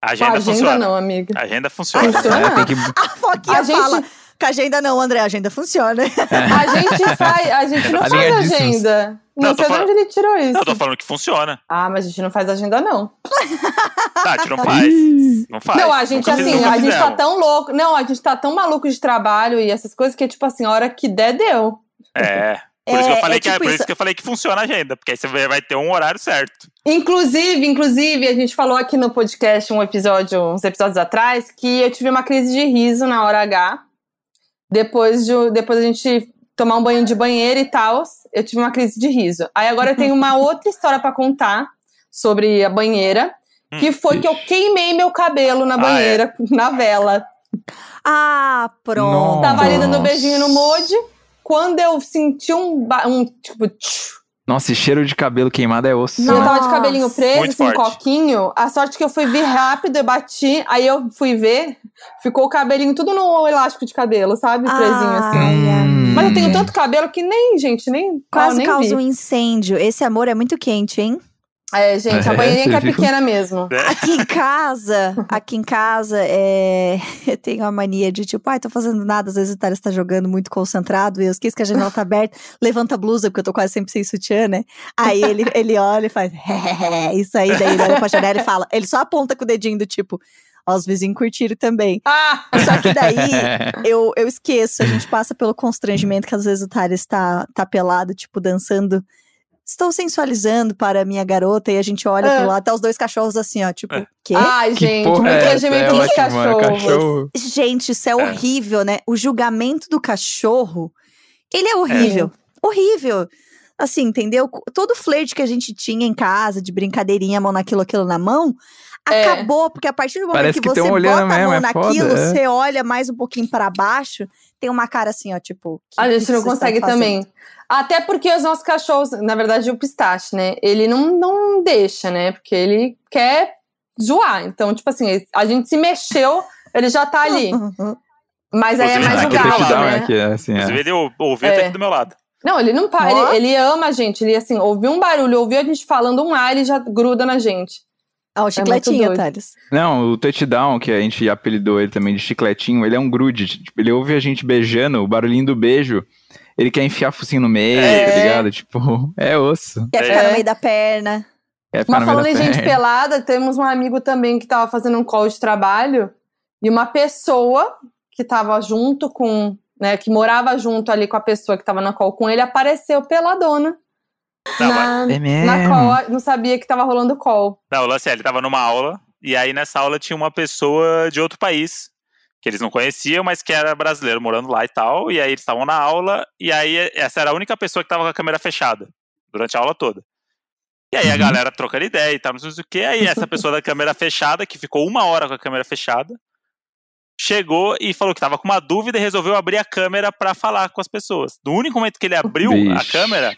A agenda, a agenda funciona. não, amiga. A agenda funciona. Funciona? É, tem que... A Foquinha A gente- fala. Com a agenda não, André, a agenda funciona. A gente faz, a gente não A faz agenda. Não, Não, sei de falando- onde ele tirou isso. Não, eu tô falando que funciona. Ah, mas a gente não faz agenda, não. Tá, a gente não faz. Não faz. não, a gente, Nunca assim, nunca a gente tá tão louco. Não, a gente tá tão maluco de trabalho e essas coisas que, tipo assim, a hora que der, deu. É. Por, isso que É, eu falei é que, é- tipo por isso. isso que eu falei que funciona a agenda, porque aí você vai vai ter um horário certo. Inclusive, inclusive, a gente falou aqui no podcast um episódio, uns episódios atrás, que eu tive uma crise de riso na hora H. Depois de depois a gente tomar um banho de banheiro e tal, eu tive uma crise de riso. Aí agora eu tenho uma outra história pra contar sobre a banheira, que foi que eu queimei meu cabelo na Ah, banheira, na vela. Ah, pronto. Tava ali dando Nossa. beijinho no molde. Quando eu senti um, um tipo, tchiu, Nossa, e cheiro de cabelo queimado é osso. E eu tava de cabelinho preso, Muito assim, forte. coquinho. A sorte que eu fui vir rápido, eu bati, aí eu fui ver, ficou o cabelinho tudo no elástico de cabelo, sabe? Presinho assim. Hum. Mas eu tenho tanto cabelo que nem, gente, nem. Quase eu nem causa um vi. incêndio. Esse amor é muito quente, hein? É, gente, a É, banheirinha que é você viu? pequena mesmo. Aqui em casa, aqui em casa, é... eu tenho a mania de tipo, ai, tô fazendo nada, às vezes o Thales tá jogando muito concentrado, e eu esqueço que a janela tá aberta, levanta a blusa, porque eu tô quase sempre sem sutiã, né? Aí ele, ele olha e faz, isso aí, daí ele olha pra janela e fala, ele só aponta com o dedinho do tipo, ó, os vizinhos curtiram também. Ah! Só que daí eu, eu esqueço, a gente passa pelo constrangimento que às vezes o Thales tá, tá pelado, tipo, dançando. Estou sensualizando para a minha garota e a gente olha Ah. pro lado, tá os dois cachorros assim, ó, tipo, É. quê? Ai, Que gente, muito é essa? regimento É é cachorros. cachorro. Gente, isso é, É. horrível, né? O julgamento do cachorro, ele é horrível. Horrível. Assim, entendeu? Todo flerte que a gente tinha em casa, de brincadeirinha, mão naquilo, aquilo na mão, É. acabou, porque a partir do momento Parece que, que você olhando bota a mesmo, mão é foda, naquilo, é. você olha mais um pouquinho pra baixo, tem uma cara assim, ó, tipo. que A que gente não consegue também. Até porque os nossos cachorros, na verdade, o pistache, né? Ele não, não deixa, né? Porque ele quer zoar. Então, tipo assim, a gente se mexeu, ele já tá ali. Mas aí é Inclusive, mais tá o lado, touchdown né? é que é assim, Inclusive, é. ele ou- ouviu até É. aqui do meu lado. Não, ele não para. Ele, ele ama a gente. Ele, assim, ouviu um barulho, ouviu a gente falando um ar, ele já gruda na gente. Ah, o chicletinho, doido. Thales. Não, o touchdown, que a gente apelidou ele também de chicletinho, ele é um grude. Tipo, ele ouve a gente beijando, o barulhinho do beijo, ele quer enfiar focinho no meio, É. tá ligado? Tipo, é osso. Quer É. ficar no meio da perna. Quer ficar Mas no meio falando em gente perna. pelada, temos um amigo também que tava fazendo um call de trabalho e uma pessoa que tava junto com, né, que morava junto ali com a pessoa que tava na call com ele, apareceu peladona. Não, na, É mesmo? na call, não sabia que tava rolando call. Não, o lance é, ele tava numa aula, e aí nessa aula tinha uma pessoa de outro país, que eles não conheciam, mas que era brasileiro morando lá e tal, e aí eles estavam na aula, e aí essa era a única pessoa que tava com a câmera fechada, durante a aula toda. E aí a Uhum. galera trocando ideia e tal, não sei o que, aí essa pessoa da câmera fechada, que ficou uma hora com a câmera fechada, chegou e falou que tava com uma dúvida e resolveu abrir a câmera pra falar com as pessoas. No único momento que ele abriu a Vixe. câmera,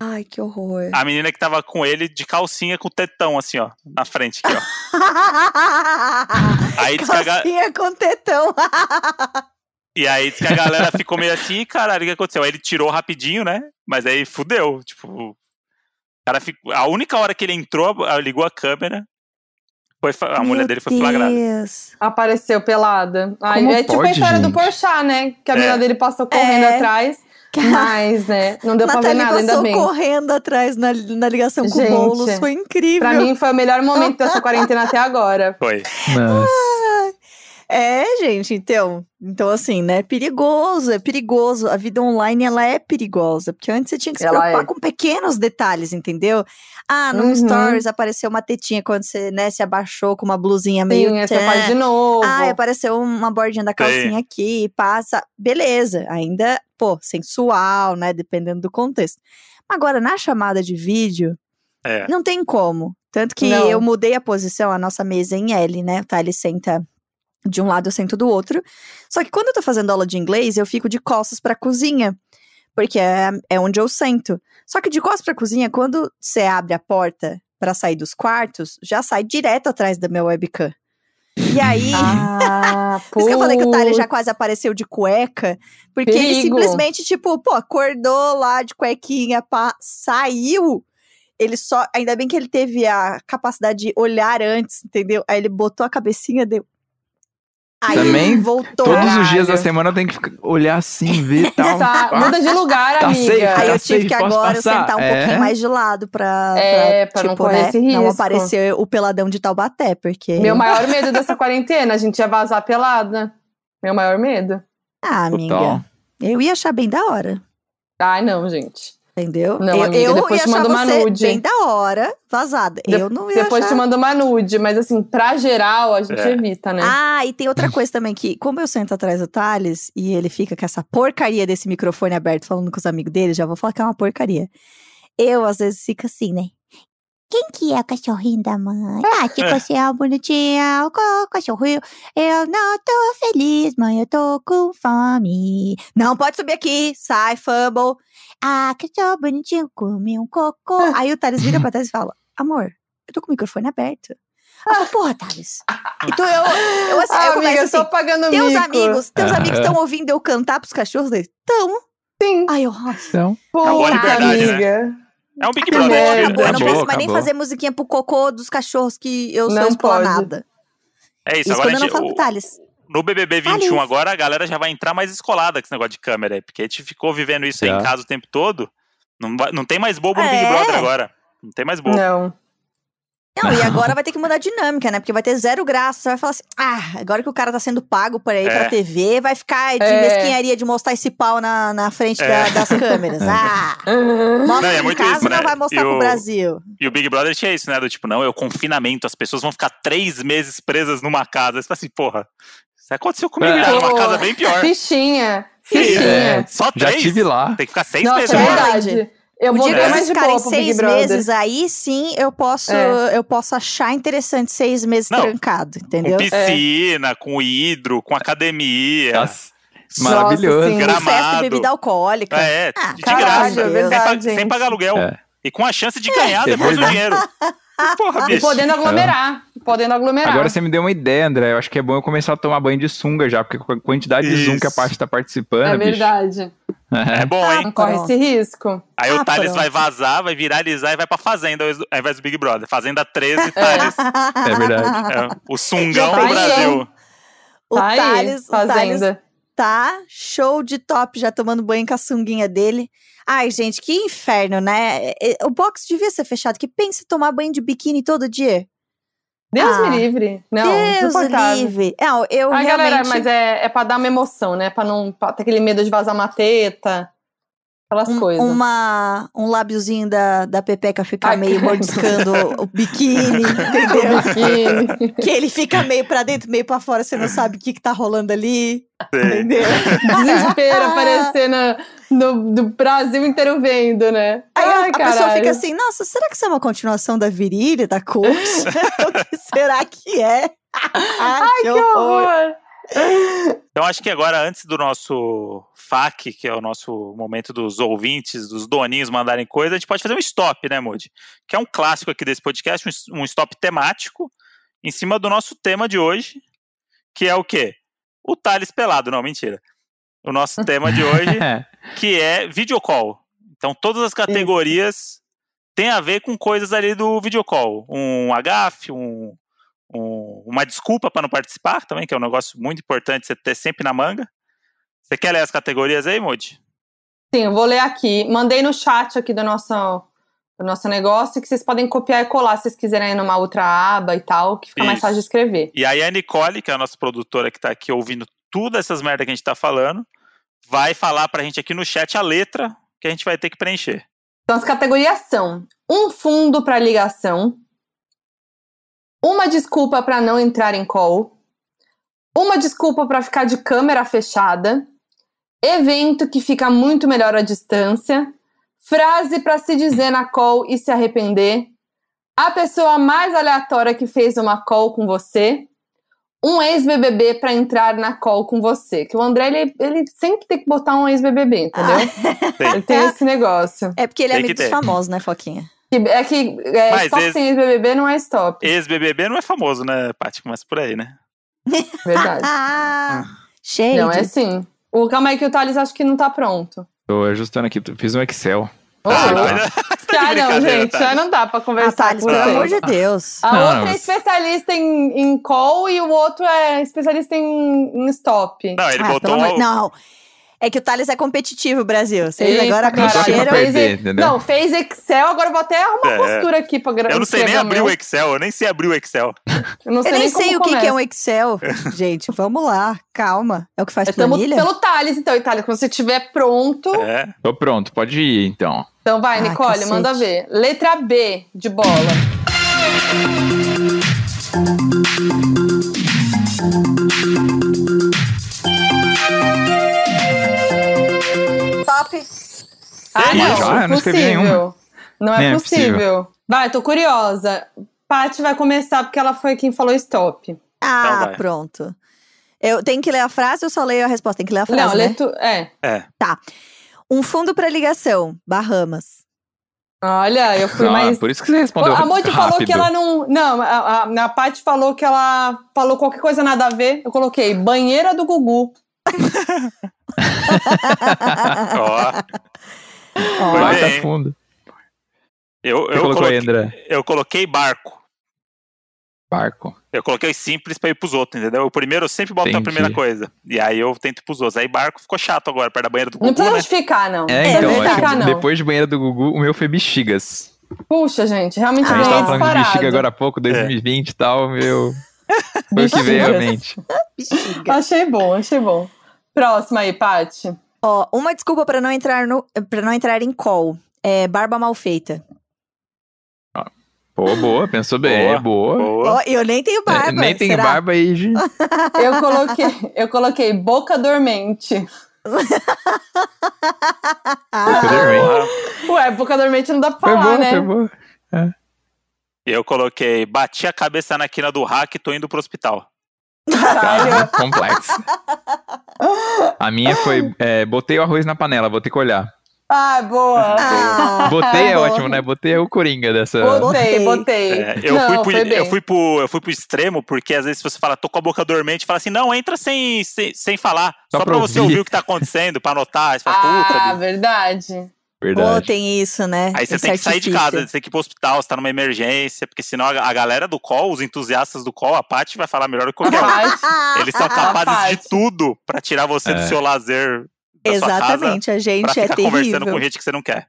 Ai, que horror. a menina que tava com ele de calcinha com o tetão, assim, ó, na frente aqui, ó. Aí que a Calcinha com tetão. E aí diz que a galera ficou meio assim, "Ih, caralho, o que aconteceu? Aí ele tirou rapidinho, né? Mas aí fudeu. Tipo, o cara ficou. A única hora que ele entrou, ligou a câmera. Foi, a mulher dele foi flagrada. Deus. Apareceu pelada. Ai, Como é tipo a história do gente? Porchat, né? Que a É. menina dele passou correndo É. atrás. Mas, né? Não deu pra ver nada, ainda bem. correndo atrás na, na ligação com Gente, o Boulos. Foi incrível. Pra mim foi o melhor momento dessa quarentena até agora. Foi. Nossa. É, gente, então, então assim, né, perigoso, é perigoso, a vida online, ela é perigosa, porque antes você tinha que se Ela preocupar é. com pequenos detalhes, entendeu? Ah, no Uhum. Stories apareceu uma tetinha quando você, né, se abaixou com uma blusinha meio Sim, aí você tã. faz de novo. Ah, apareceu uma bordinha da calcinha aqui, passa, beleza, ainda, pô, sensual, né, dependendo do contexto. Agora, na chamada de vídeo, É. não tem como. Tanto que Não. eu mudei a posição, a nossa mesa é em L, né? Tá, ele senta de um lado, eu sento do outro. Só que quando eu tô fazendo aula de inglês, eu fico de costas pra cozinha. Porque é, é onde eu sento. Só que de costas pra cozinha, quando você abre a porta pra sair dos quartos, já sai direto atrás da minha webcam. E aí, Ah, por isso que eu falei que o Thales já quase apareceu de cueca, porque ele Perigo. simplesmente, tipo, pô, acordou lá de cuequinha, pá, saiu. Ele só. Ainda bem que ele teve a capacidade de olhar antes, entendeu? Aí ele botou a cabecinha, deu. Aí Também, voltou. Todos os dias da semana eu tenho que olhar assim, ver tal. Tá, Ah, muda de lugar, Tá amiga. safe, Aí tá eu tive safe, que agora passar? sentar um É. pouquinho mais de lado pra, É, pra não tipo, correr né, esse não risco. aparecer o peladão de Taubaté, porque. Meu maior medo dessa quarentena, a gente ia vazar pelada. Meu maior medo. Ah, amiga. Total. Eu ia achar bem da hora. Ai, não, gente. Entendeu? Não, eu amiga, eu depois ia te mando uma nude. bem da hora, vazada. De- eu não ia Depois achar. te mando uma nude, mas assim, pra geral, a gente É. evita, né? Ah, e tem outra coisa também que, como eu sento atrás do Thales e ele fica com essa porcaria desse microfone aberto falando com os amigos dele, já vou falar que é uma porcaria. Eu, às vezes, fico assim, né? Quem que é o cachorrinho da mãe? Ah, que você é bonitinha, o ca- cachorrinho. Eu não tô feliz, mãe, eu tô com fome. Não pode subir aqui, sai, fumble. Ah, cachorro bonitinho, come um cocô. Aí o Thales vira pra trás e fala, amor, eu tô com o microfone aberto. Eu falo, porra, Thales. Então eu, eu assim, ah, eu amiga, começo eu assim, tô pagando teus mico. amigos, teus Ah. amigos estão ouvindo eu cantar pros cachorros dele? Tão. Sim. Ai, eu. Então, Acabou a Puta, liberdade, né? É um Big Que Brother. tira. Acabou, eu não Acabou, posso mais nem acabou. fazer musiquinha pro cocô dos cachorros que eu sou Não esplanada. É isso, Isso agora quando eu não falo o- Thales. no BBB 21 Alice. agora, a galera já vai entrar mais escolada com esse negócio de câmera aí, porque a gente ficou vivendo isso aí Já. em casa o tempo todo. Não, vai- não tem mais bobo no É. Big Brother agora. Não tem mais bobo. Não. Não, e agora vai ter que mudar a dinâmica, né? Porque vai ter zero graça. Você vai falar assim: ah, agora que o cara tá sendo pago por aí É. pra TV, vai ficar de É. mesquinharia de mostrar esse pau na, na frente É. da- das câmeras. Ah, mostra Não, e é em muito casa isso, não né? vai mostrar E pro o- Brasil. E o Big Brother tinha isso, né? Do tipo, não, é o confinamento, as pessoas vão ficar três meses presas numa casa. Você fala assim, porra, isso aconteceu comigo É. já, numa casa bem pior. Fichinha. Isso? Fichinha. Só já três? tive lá. Tem que ficar seis Nossa, meses é agora. Eu O vou dia que vocês ficarem seis meses, aí sim eu posso, É. eu posso achar interessante seis meses Não. trancado, Com entendeu? piscina, com hidro, com academia. Nossa, Nossa, maravilhoso. sim. Gra- Com festa gramado. bebida alcoólica. É, Ah, de caralho, graça. é sem, verdade, sem gente. pagar aluguel. É. E com a chance de ganhar É depois o dinheiro. Porra, E bicho. podendo aglomerar. Podendo aglomerar. Agora você me deu uma ideia, André. Eu acho que é bom eu começar a tomar banho de sunga já, porque com a quantidade de zoom que a Isso. Paty tá participando, É bicho. verdade. É bom, Ah, hein? Não corre Pronto. esse risco. Aí Ah, o Thales pronto. vai vazar, vai viralizar e vai pra Fazenda ao invés do Big Brother. Fazenda 13, Thales. É verdade. É, o sungão do pensou? Brasil. O tá aí, Thales, o Thales fazenda. tá show de top, já tomando banho com a sunguinha dele. Ai, gente, que inferno, né? O box devia ser fechado. Que pensa em tomar banho de biquíni todo dia? Deus Ah. me livre. Não, Deus insuportável. livre. Não, eu Ai, realmente... galera, mas é, é pra dar uma emoção, né? Pra não pra ter aquele medo de vazar uma teta. Aquelas um, coisas. uma, um lábiozinho da, da Pepeca ficar Ai, meio mordiscando o biquíni, entendeu? Biquíni. que ele fica meio pra dentro, meio pra fora, você não sabe o que, que tá rolando ali, Sim. entendeu? Desespero aparecer no, no, no Brasil inteiro vendo, né? Aí a- Ai, a pessoa fica assim, nossa, será que isso é uma continuação da virilha, da coxa? o que será que é? Ai, que Que horror. horror! Então acho que agora, antes do nosso FAQ, que é o nosso momento dos ouvintes, dos doninhos mandarem coisa, a gente pode fazer um stop, né, Moody? Que é um clássico aqui desse podcast, um- um stop temático, em cima do nosso tema de hoje, que é o quê? O Thales pelado, não, mentira. O nosso tema de hoje, É. que é videocall. Então todas as categorias têm a ver com coisas ali do videocall. Um agafe, um, um- uma desculpa para não participar também, que é um negócio muito importante você ter sempre na manga. Você quer ler as categorias aí, Moody? Sim, eu vou ler aqui. Mandei no chat aqui do nosso, do nosso negócio que vocês podem copiar e colar se vocês quiserem ir numa outra aba e tal, que fica mais Isso. fácil de escrever. E aí a Nicole, que é a nossa produtora que tá aqui ouvindo tudo essas merda que a gente tá falando, vai falar pra gente aqui no chat a letra que a gente vai ter que preencher. Então as categorias são um fundo para ligação, uma desculpa para não entrar em call, uma desculpa para ficar de câmera fechada, evento que fica muito melhor à distância, frase para se dizer na call e se arrepender, a pessoa mais aleatória que fez uma call com você, um ex-BBB para entrar na call com você. Que o André, ele, ele sempre tem que botar um ex-BBB, entendeu? Ele tem esse negócio. É porque ele é Tem que amigo dos ter. famosos, né, Foquinha? É que é, Mas stop esse- sem ex-BBB não é stop. Ex-BBB não é famoso, né, Paty? Começa por aí, né? Verdade. Ah, cheio. não, é sim. O, calma aí que o Thales acho que não tá pronto. Tô ajustando aqui, fiz um Excel. Ô, Ah, não, ah, não, brincadeira, gente, Thales. já não dá pra Ah, conversar Thales, com pelo amor de Deus. A Não, outra é mas- especialista em, em call e o outro é especialista em, em stop. Não, ele Ah, botou. amor- Não. É que o Thales é competitivo, Brasil. Vocês Eita, agora não mexeram. fez, perder, não, fez Excel, agora eu vou até arrumar É. postura aqui pra gra- Eu não sei nem abrir o. Excel, eu nem sei abrir o Excel. Eu não sei Eu nem sei o que, que é um. Excel. Gente, vamos lá. Calma. É o que faz Estamos planilha? pelo Thales, então, Itália. Quando você estiver pronto, É. Tô pronto, pode ir então. então vai, Ah, Nicole, cacete. manda ver. Letra B de bola. Top. Ah, não, eu não escrevi possível. nenhuma. Não é, é possível. possível. Vai, tô curiosa. Paty vai começar porque ela foi quem falou stop. Ah, Então pronto. Eu tenho que ler a frase ou só leio a resposta? Tem que ler a frase, não, né? lê tu... É. É. Um fundo para ligação, Bahamas. Olha, eu fui Ah, mais. Por isso que você respondeu a Monte falou que ela não. Não, a, a, a Paty falou que ela falou qualquer coisa nada a ver. Eu coloquei banheira do Gugu. Ó, Foi Vai, bem. tá fundo. eu, eu, coloquei, André? eu coloquei barco. Barco. Eu coloquei simples pra ir pros outros, entendeu? O primeiro eu sempre boto a primeira coisa. E aí eu tento ir pros outros. Aí barco ficou chato agora, perto da banheira do Não Gugu, precisa né? justificar, não. É, não então, precisa é que justificar, não. depois de banheira do Gugu, o meu foi bexigas. Puxa, gente, realmente Ah, a gente ganhei tava falando de disparado. bexiga agora há pouco, 2020 e tal, meu. Foi o que veio à mente. bexiga. Achei bom, achei bom. Próxima aí, Paty. Ó, uma desculpa para não entrar no para não entrar em call. É barba mal feita. Pô, boa, pensou bem, Boa. boa. Boa. Ó, eu nem tenho barba. É, nem tem será? barba aí, gente. Eu coloquei, eu coloquei boca dormente. Ah, Poder bem. Boa. Ué, É, boca dormente não dá pra Foi falar, boa, né? foi boa. Eu coloquei, bati a cabeça na quina do hack e tô indo pro hospital. Caralho. Cara, complexo. A minha foi, é, botei o arroz na panela, vou ter que olhar. Ah, boa. Ah, Botei é boa. ótimo, né? Botei é o coringa dessa... Botei, Botei. É, eu, Não, fui pro, eu, fui pro, eu fui pro extremo, porque às vezes você fala, tô com a boca dormente, fala assim, não, entra sem, sem, sem falar, só, Só pra pra você ouvir. o que tá acontecendo, pra anotar. Fala, puta, Ah, bicho. Verdade. Pô, tem isso, né? Aí você Esse tem que sair de casa, você tem que ir pro hospital, você tá numa emergência, porque senão a, a galera do call, os entusiastas do call, a Paty vai falar melhor do que qualquer um. Eles são capazes de tudo pra tirar você do É. seu lazer da sua casa, Exatamente, a pra gente é ficar conversando terrível. com gente que você não quer.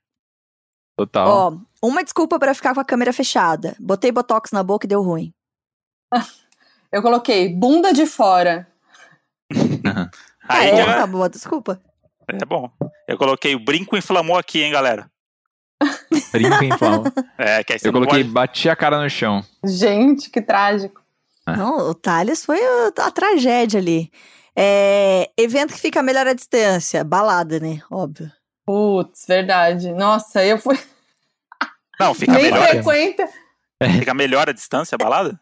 Total. Ó, uma desculpa pra ficar com a câmera fechada. Botei botox na boca e deu ruim. Eu coloquei bunda de fora. Aí é, uma boa desculpa. É bom. Eu coloquei o brinco inflamou aqui, hein, galera. Brinco fala. É, que aí você Eu coloquei, pode- bati a cara no chão. Gente, que trágico. Ah. Não, o Thales foi a, a tragédia ali. É, evento que fica melhor à distância. Balada, né? Óbvio. Putz, verdade. Nossa, eu fui. Não, fica Nem melhor, frequenta. fica melhor a distância, a balada?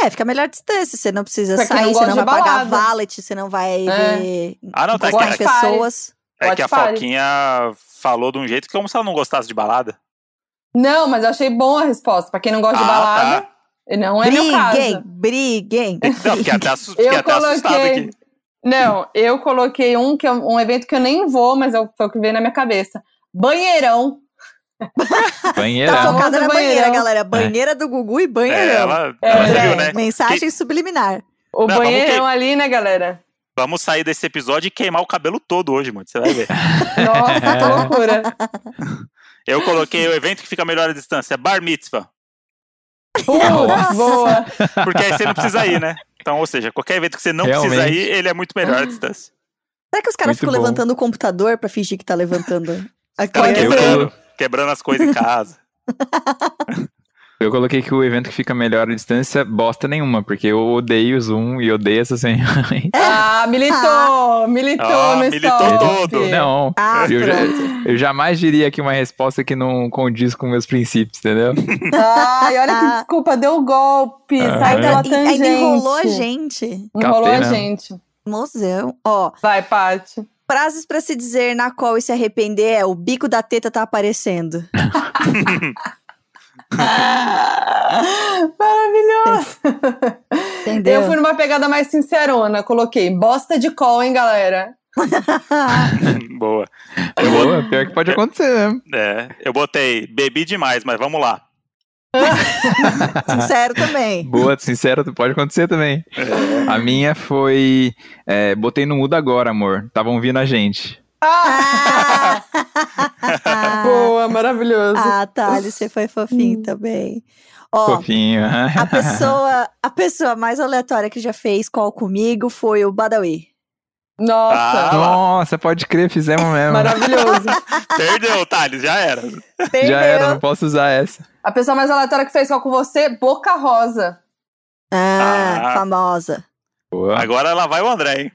É, fica melhor à distância. Você não precisa Pra sair, não você não vai de pagar balada. valet, você não vai É. ver Ah, não, tá party. pessoas. É que a. Foquinha falou de um jeito que como se ela não gostasse de balada. Não, mas eu achei bom a resposta. Pra quem não gosta de Ah, balada, tá. não é meu briguem, caso. briguem. Não, fiquei até, assu- fiquei Eu até assustado coloquei. aqui. Não, eu coloquei um que é um evento que eu nem vou, mas é o que veio na minha cabeça. Banheirão. Banheira. Tá focada na banheira, galera. Banheira do Gugu e É, banheirão. ela, É, ela é. viu, né? Mensagem subliminar. O Não, banheirão que- ali, né, galera? Vamos sair desse episódio e queimar o cabelo todo hoje, mano. Você vai ver. Nossa, que loucura. Eu coloquei o evento que fica melhor à distância, Bar Mitzvah. Putz, boa. Porque aí você não precisa ir, né? Então, ou seja, qualquer evento que você não precisa Realmente. ir, ele é muito melhor à distância. Será que os caras Muito ficam bom. levantando o computador pra fingir que tá levantando a Cara, Pode criança? Quebrando, as coisas em casa. Eu coloquei que o evento que fica melhor à distância, bosta nenhuma, porque eu odeio o Zoom e odeio essas reuniões. Ah, militou, militou Ah, no militou stop. todo. Não, Ah, eu, já- eu jamais diria que uma resposta que não condiz com meus princípios, entendeu? Ai, olha que desculpa, deu golpe. Sai Aham. pela E- tangente. Ainda enrolou a gente. Enrolou Capei a gente. Mozão. Ó, Vai, Paty. Frases pra se dizer na qual e se arrepender é o bico da teta tá aparecendo. Maravilhoso. Entendeu? Eu fui numa pegada mais sincerona. Coloquei bosta de call, hein, galera? Boa. Eu, bot- pior que pode acontecer mesmo. é, eu botei, bebi demais, mas vamos lá. Sincero também. Boa, sincero, pode acontecer também. A minha foi. é, botei no mudo agora, amor. Estavam ouvindo a gente. Ah, Ah, boa, maravilhoso. ah Thales, você foi fofinho também. Ó, Fofinho. a pessoa, a pessoa mais aleatória que já fez call comigo foi o Badawi. Nossa, Ah. Nossa, pode crer, fizemos mesmo. maravilhoso. Perdeu, Thales, já era. Já era, não posso usar essa. A pessoa mais aleatória que fez call com você, Boca Rosa. Ah, Ah. famosa. Boa. Agora lá vai o André, hein?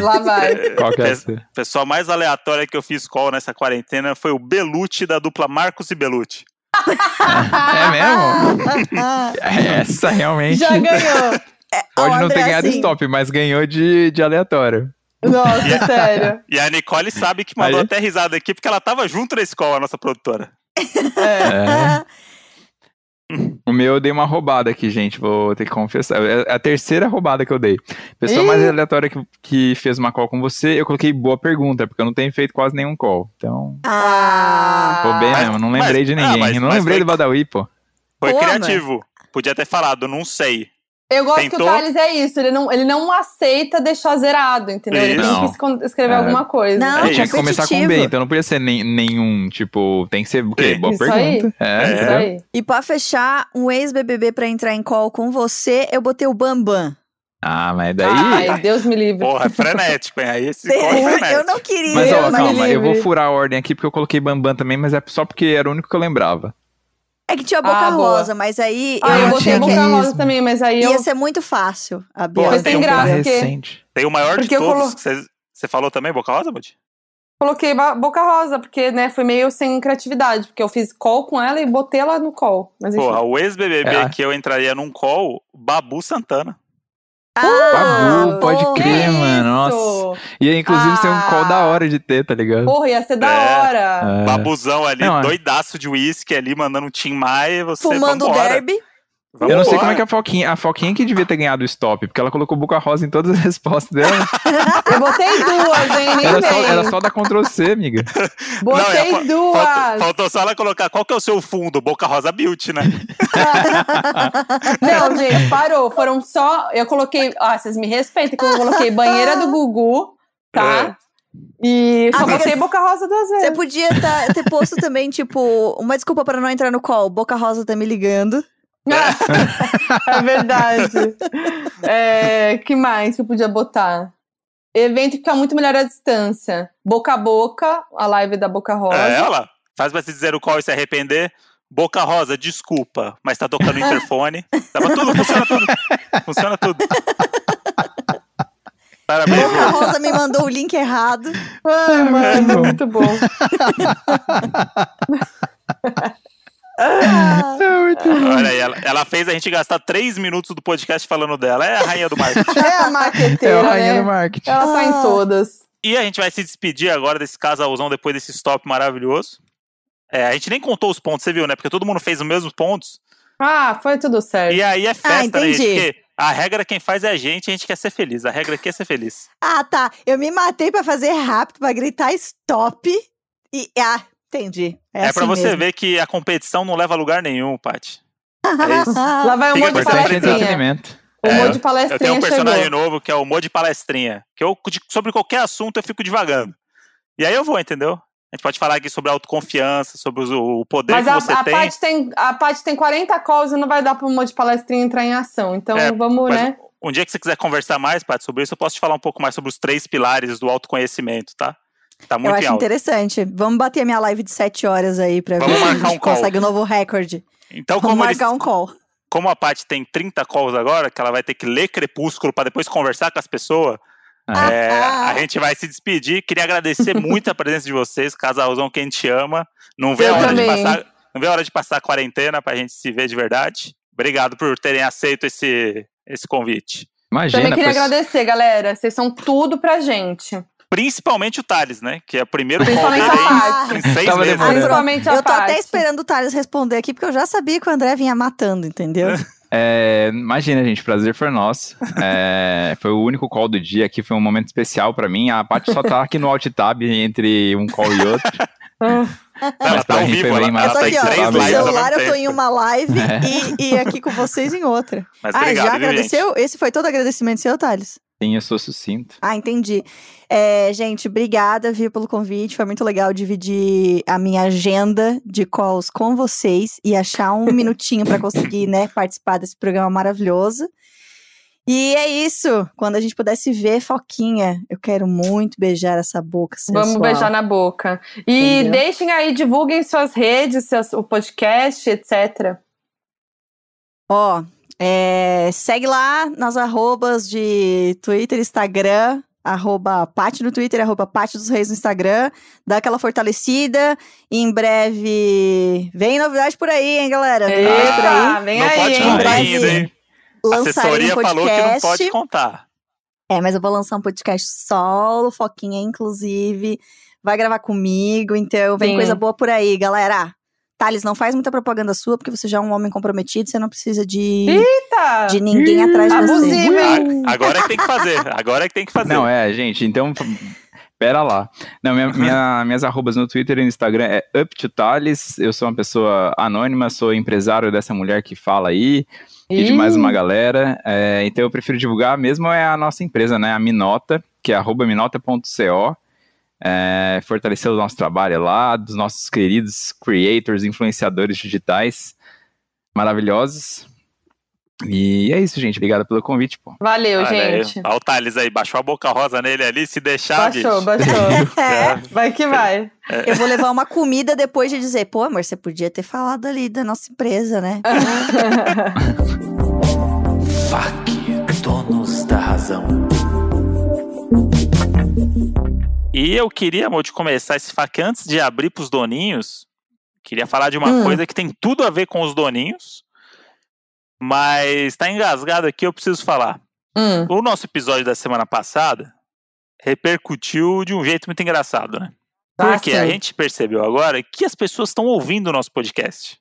Lá vai. Qual que é essa? pessoa mais aleatória que eu fiz call nessa quarentena foi o Belucci da dupla Marcos e Belucci. É mesmo? Essa realmente. Já ganhou. Pode Ó, não ter ganhado assim, stop, mas ganhou de, de aleatório. Nossa, sério. E a Nicole sabe que mandou Aí. até risada aqui, porque ela tava junto nesse call, a nossa produtora. É. O meu eu dei uma roubada aqui, gente. Vou ter que confessar. É a terceira roubada que eu dei. Pessoa Ih. mais aleatória que, que fez uma call com você, eu coloquei boa pergunta, porque eu não tenho feito quase nenhum call. Então, Ah, roubei Mas- mesmo. Não mas- lembrei de ah, ninguém. mas- não mas lembrei foi- do Badawi, pô. Foi Pô, criativo. Podia ter falado, não sei. Eu gosto que Tentou? o Thales é isso, ele não, ele não aceita deixar zerado, entendeu? Ele Isso. tem que escrever É. alguma coisa. Não, É Eu tinha que começar com. B, então não podia ser nem- nenhum, tipo, tem que ser o quê? Sim. Boa Isso pergunta. É, É. Isso aí. E pra fechar, um ex-BBB pra entrar em call com você, eu botei o Bambam. Ah, mas daí. Ai, Deus me livre. Porra, é frenético, hein? Aí esse call é eu frenético. não queria. Mas ó, calma, eu vou furar a ordem aqui porque eu coloquei Bambam também, mas é só porque era o único que eu lembrava. É que tinha Boca Ah, boa. Rosa, mas aí Ah, eu eu botei achei Boca que Rosa também, mas aí eu. ia ser muito fácil a Beyoncé. sem tem graça, porque-. Tem o maior de Porque eu todos. colo- Você você falou também, Boca Rosa, Bud? coloquei Boca Rosa, porque, né, foi meio sem criatividade, porque eu fiz call com ela e botei ela no call. Mas enfim. Porra, o ex-BBB É. que eu entraria num call, Babu Santana. Babu, pode crer, mano. isso? Nossa. E aí, inclusive, tem um call da hora de ter, tá ligado? Porra, ia ser da É. hora. É. Babuzão ali, Não, é. doidaço de uísque ali, mandando um Tim Maia, você Fumando o vambora. derby. Eu não sei como é que a Foquinha. A Foquinha que devia ter ganhado o stop, porque ela colocou Boca Rosa em todas as respostas dela. Eu botei duas, hein? Nem Era só, era só dar Ctrl C, amiga. Botei Não, é, duas. Faltou, faltou só ela colocar qual que é o seu fundo, Boca Rosa Beauty, né? Não, gente, parou. Foram só. Eu coloquei. Ah, vocês me respeitam, que eu coloquei banheira do Gugu, tá? E só Amiga, botei Boca Rosa duas Você vezes. podia tá- ter posto também, tipo, uma desculpa pra não entrar no call. Boca Rosa tá me ligando. é verdade. É, que mais que eu podia botar? Evento que fica muito melhor à distância. Boca a boca, a live da Boca Rosa. É, lá. Faz pra se dizer o qual e se arrepender. Boca Rosa, desculpa, mas tá tocando o interfone. Tava tudo, funciona tudo. Funciona tudo. Parabéns, Boca. Rosa me mandou o link errado. Ai, mano, muito bom. Ah, Olha aí, ela, ela fez a gente gastar três minutos do podcast falando dela. É a rainha do marketing. É a É marqueteira, a rainha né? do marketing. Ela tá Ah. em todas. E a gente vai se despedir agora desse casalzão depois desse stop maravilhoso. É, a gente nem contou os pontos, você viu, né? Porque todo mundo fez os mesmos pontos. Ah, foi tudo certo. E aí é festa, né, entendi. gente? Porque a regra quem faz é a gente, a gente quer ser feliz. A regra aqui é ser feliz. Ah, tá. Eu me matei pra fazer rápido, pra gritar stop. E. Ah, entendi. É, É, assim pra você mesmo. ver que a competição não leva a lugar nenhum, Paty. É isso. Lá vai o Fica Mo de é palestrinha. O É, Mo de Eu tenho palestrinha um personagem chegou. novo que é o Mo de Palestrinha. Que eu, sobre qualquer assunto, eu fico devagando. E aí eu vou, entendeu? A gente pode falar aqui sobre autoconfiança, sobre o poder Mas que a, você a tem. Paty tem, a Paty tem 40 calls e não vai dar pro Mo de palestrinha entrar em ação. Então É, vamos, mas né? Um dia que você quiser conversar mais, Paty, sobre isso, eu posso te falar um pouco mais sobre os três pilares do autoconhecimento, tá? Tá Eu muito em acho alta. interessante. Vamos bater a minha live de 7 horas aí pra Vamos ver se a marcar gente um call. consegue um novo recorde. Então, Vamos como, eles, marcar um call. como a Paty tem 30 calls agora, que ela vai ter que ler Crepúsculo pra depois conversar com as pessoas, Ah, é, Ah. a gente vai se despedir. Queria agradecer muito a presença de vocês, casalzão que a gente ama. Não vê, a Eu hora de passar, não vê a hora de passar a quarentena pra gente se ver de verdade. Obrigado por terem aceito esse, esse convite. Imagina, Também queria pessoa- agradecer, galera. Vocês são tudo pra gente. Principalmente o Thales, né? Que é o primeiro call Principalmente dele a em- seis Tava meses. demorando. Principalmente a Eu tô até Paty. esperando o Thales responder aqui, porque eu já sabia que o André vinha matando, entendeu? É, imagina, gente, prazer foi nosso. É, foi o único call do dia aqui, foi um momento especial pra mim. A Paty só tá aqui no alt tab entre um call e outro. Ah, Ela Mas tá ao vivo, ela, ela eu tô tá aqui, em ó, três lives no celular eu tô em uma live É. e, e aqui com vocês em outra. Mas ah, obrigado, já viu, gente? agradeceu? Esse foi todo agradecimento seu, Thales? Sim, eu sou sucinto. Ah, entendi. É, gente, obrigada, viu, pelo convite. Foi muito legal dividir a minha agenda de calls com vocês e achar um minutinho pra conseguir, né, participar desse programa maravilhoso. E é isso. Quando a gente pudesse ver Foquinha, eu quero muito beijar essa boca sensual. Vamos beijar na boca. E Entendeu? deixem aí, divulguem suas redes, seus, o podcast, etc. Ó, é, segue lá nas arrobas de Twitter, Instagram, arroba Pati no Twitter, arroba Pati dos Reis no Instagram. Dá aquela fortalecida. Em breve vem novidade por aí, hein, galera? Vem novidade por aí. Vem não aí, pode hein? ainda, hein? Assessoria um falou que não podcast. pode contar. É, mas eu vou lançar um podcast solo, Foquinha, inclusive. Vai gravar comigo, então vem Sim. coisa boa por aí, galera. Thales, não faz muita propaganda sua, porque você já é um homem comprometido, você não precisa de, Eita! de ninguém atrás de você. Hein? Agora é que tem que fazer. Agora é que tem que fazer. Não, é, gente, então. Pera lá. Não, minha, minha- minhas arrobas no Twitter e no Instagram é UpToTales. Eu sou uma pessoa anônima, sou empresário dessa mulher que fala aí e de mais uma galera. É, então eu prefiro divulgar mesmo é a nossa empresa, né? A Minota, que é arroba minota.co. É, fortalecer o nosso trabalho lá, dos nossos queridos creators, influenciadores digitais maravilhosos. E é isso, gente. Obrigado pelo convite, pô. Valeu, Olha aí. gente. Olha o Thales aí, baixou a boca rosa nele ali, se deixar, Baixou, bicho. baixou. É, Vai que vai. eu vou levar uma comida depois de dizer, pô, amor, você podia ter falado ali da nossa empresa, né? FAC, donos da razão. E eu queria, amor, de começar esse fac antes de abrir pros doninhos. Queria falar de uma Hum. coisa que tem tudo a ver com os doninhos. Mas tá engasgado aqui, eu preciso falar. Hum. O nosso episódio da semana passada repercutiu de um jeito muito engraçado, né? Ah, Porque a sim. gente percebeu agora que as pessoas estão ouvindo o nosso podcast.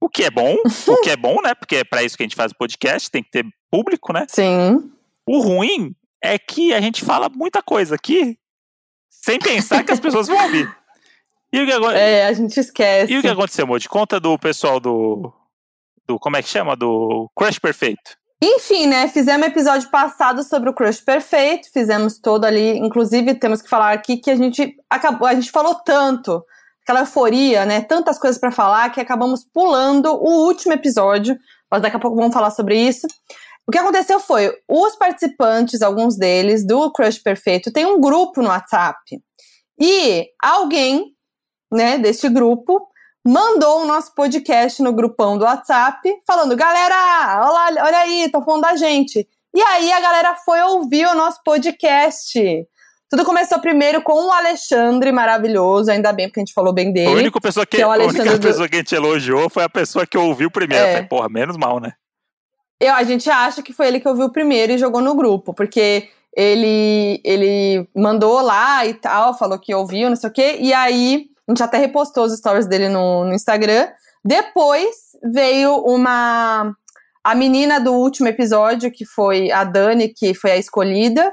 O que é bom, o que é bom, né? Porque é pra isso que a gente faz o podcast, tem que ter público, né? Sim. O ruim é que a gente fala muita coisa aqui sem pensar que as pessoas vão ouvir. E o que, ago- É, a gente esquece. e o que aconteceu, Moody? Conta do pessoal do, do. Como é que chama? Do Crush Perfeito. Enfim, né? Fizemos episódio passado sobre o Crush Perfeito, fizemos todo ali. Inclusive, temos que falar aqui que a gente acabou, a gente falou tanto, aquela euforia, né? Tantas coisas pra falar que acabamos pulando o último episódio. Mas daqui a pouco vamos falar sobre isso. O que aconteceu foi, os participantes, alguns deles, do Crush Perfeito, tem um grupo no WhatsApp. E alguém, né, deste grupo, mandou o nosso podcast no grupão do WhatsApp, falando: galera, olha, olha aí, estão falando da gente. E aí a galera foi ouvir o nosso podcast. Tudo começou primeiro com o Alexandre, maravilhoso, ainda bem, porque a gente falou bem A dele. única pessoa que, que é a única do- pessoa que a gente elogiou foi a pessoa que ouviu primeiro. É. Falei, porra, menos mal, né? Eu, a gente acha que foi ele que ouviu primeiro e jogou no grupo, porque ele, ele mandou lá e tal, falou que ouviu, não sei o quê, e aí a gente até repostou os stories dele no, no Instagram. Depois veio uma. A menina do último episódio, que foi a Dani, que foi a escolhida,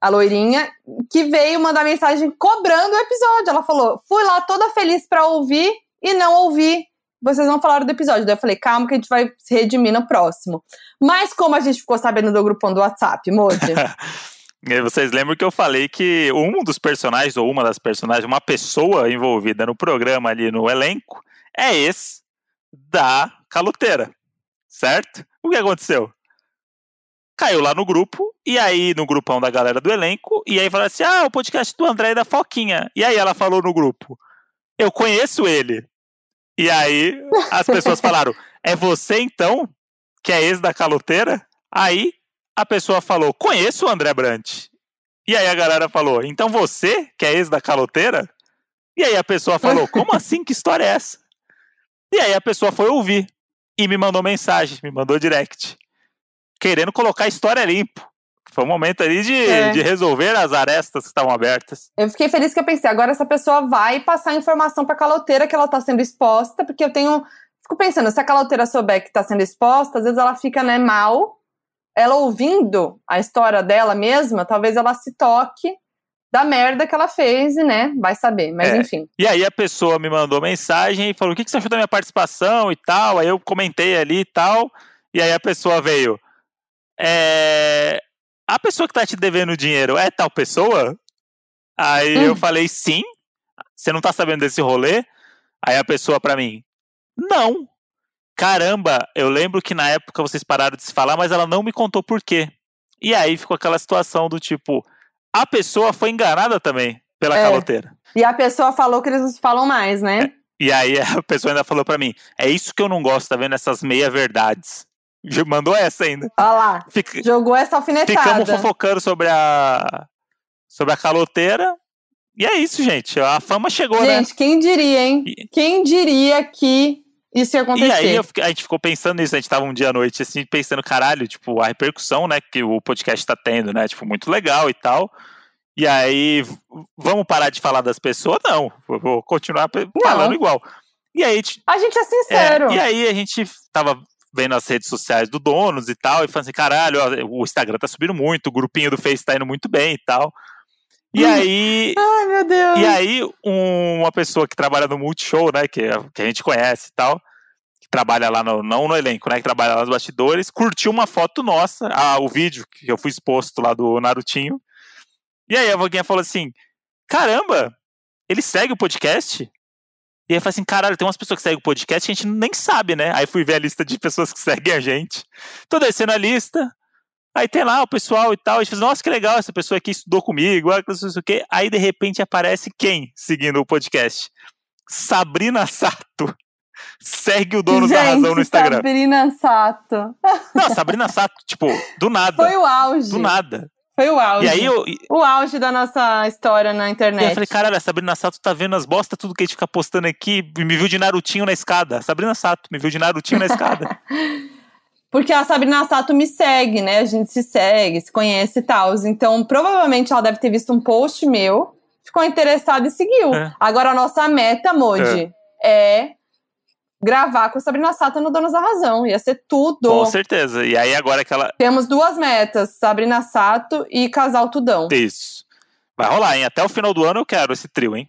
a loirinha, que veio mandar mensagem cobrando o episódio. Ela falou: fui lá toda feliz pra ouvir e não ouvi. Vocês não falaram do episódio. Daí eu falei, calma que a gente vai se redimir no próximo. Mas como a gente ficou sabendo do grupão do WhatsApp, aí vocês lembram que eu falei que um dos personagens, ou uma das personagens, uma pessoa envolvida no programa ali no elenco, é esse da caloteira. Certo? O que aconteceu? Caiu lá no grupo, e aí no grupão da galera do elenco, e aí falou assim: ah, o podcast do André e da Foquinha. E aí ela falou no grupo: eu conheço ele. E aí as pessoas falaram: é você então, que é ex da caloteira? Aí a pessoa falou: conheço o André Brant. E aí a galera falou: então você, que é ex da caloteira? E aí a pessoa falou: como assim? Que história é essa? E aí a pessoa foi ouvir e me mandou mensagem, me mandou direct, querendo colocar a história limpo. Foi um momento ali de, É. de resolver as arestas que estavam abertas. Eu fiquei feliz que eu pensei, agora essa pessoa vai passar informação pra caloteira que ela tá sendo exposta, porque eu tenho. Fico pensando, se a caloteira souber que tá sendo exposta, às vezes ela fica, né, mal. Ela ouvindo a história dela mesma, talvez ela se toque da merda que ela fez e, né, vai saber. Mas É. enfim. E aí a pessoa me mandou mensagem e falou: o que que você achou da minha participação e tal? Aí eu comentei ali e tal. E aí a pessoa veio. É... A pessoa que tá te devendo dinheiro é tal pessoa? Aí Hum. eu falei, sim. Você não tá sabendo desse rolê? Aí a pessoa pra mim, não. Caramba, eu lembro que na época vocês pararam de se falar, mas ela não me contou por quê. E aí ficou aquela situação do tipo, a pessoa foi enganada também pela É. caloteira. E a pessoa falou que eles não se falam mais, né? E aí a pessoa ainda falou pra mim: é isso que eu não gosto, tá vendo? Essas meia-verdades. Mandou essa ainda. Olha lá. Jogou essa alfinetada. ficamos fofocando sobre a. sobre a caloteira. E é isso, gente. A fama chegou, né? Gente, quem diria, hein? E- Quem diria que isso ia acontecer? E aí fiquei- a gente ficou pensando nisso, a gente tava um dia à noite, assim, pensando, caralho, tipo, a repercussão, né, que o podcast tá tendo, né? Tipo, muito legal e tal. E aí, vamos parar de falar das pessoas? Não, eu vou continuar falando igual. E aí, a gente A gente é É, sincero. e aí a gente tava vendo as redes sociais do Donos e tal, e falando assim, caralho, ó, o Instagram tá subindo muito, o grupinho do Face tá indo muito bem e tal. E Hum. aí, Ai, meu Deus. e aí um- uma pessoa que trabalha no Multishow, né, que, é- que a gente conhece e tal, que trabalha lá no, não no elenco, né, que trabalha lá nos bastidores, curtiu uma foto nossa, a, o vídeo que eu fui exposto lá do Narutinho. E aí a Voguinha falou assim, caramba, ele segue o podcast? E aí eu falei assim, caralho, tem umas pessoas que seguem o podcast que a gente nem sabe, né? Aí fui ver a lista de pessoas que seguem a gente. Tô descendo a lista. Aí tem lá o pessoal e tal. A gente fala, nossa, que legal, essa pessoa aqui estudou comigo, que não sei o quê. Aí, de repente, aparece quem seguindo o podcast? Sabrina Sato. Segue o dono da razão no Gente, Instagram. Sabrina Sato. Não, Sabrina Sato, tipo, do nada. Foi o auge. Do nada. Foi o auge. E aí eu, O auge da nossa história na e internet. eu falei, caralho, a Sabrina Sato tá vendo as bosta, tudo que a gente fica postando aqui, e me viu de Narutinho na escada. Sabrina Sato me viu de Narutinho na escada. Porque a Sabrina Sato me segue, né? A gente se segue, se conhece e tal. Então, provavelmente ela deve ter visto um post meu, ficou interessada e seguiu. É. Agora, a nossa meta, Moji, é. Gravar com Sabrina Sato no Donos da Razão. Ia ser tudo. Com certeza. E aí agora que ela. Temos duas metas: Sabrina Sato e Casal Tudão. Isso. Vai rolar, hein? Até o final do ano eu quero esse trio, hein?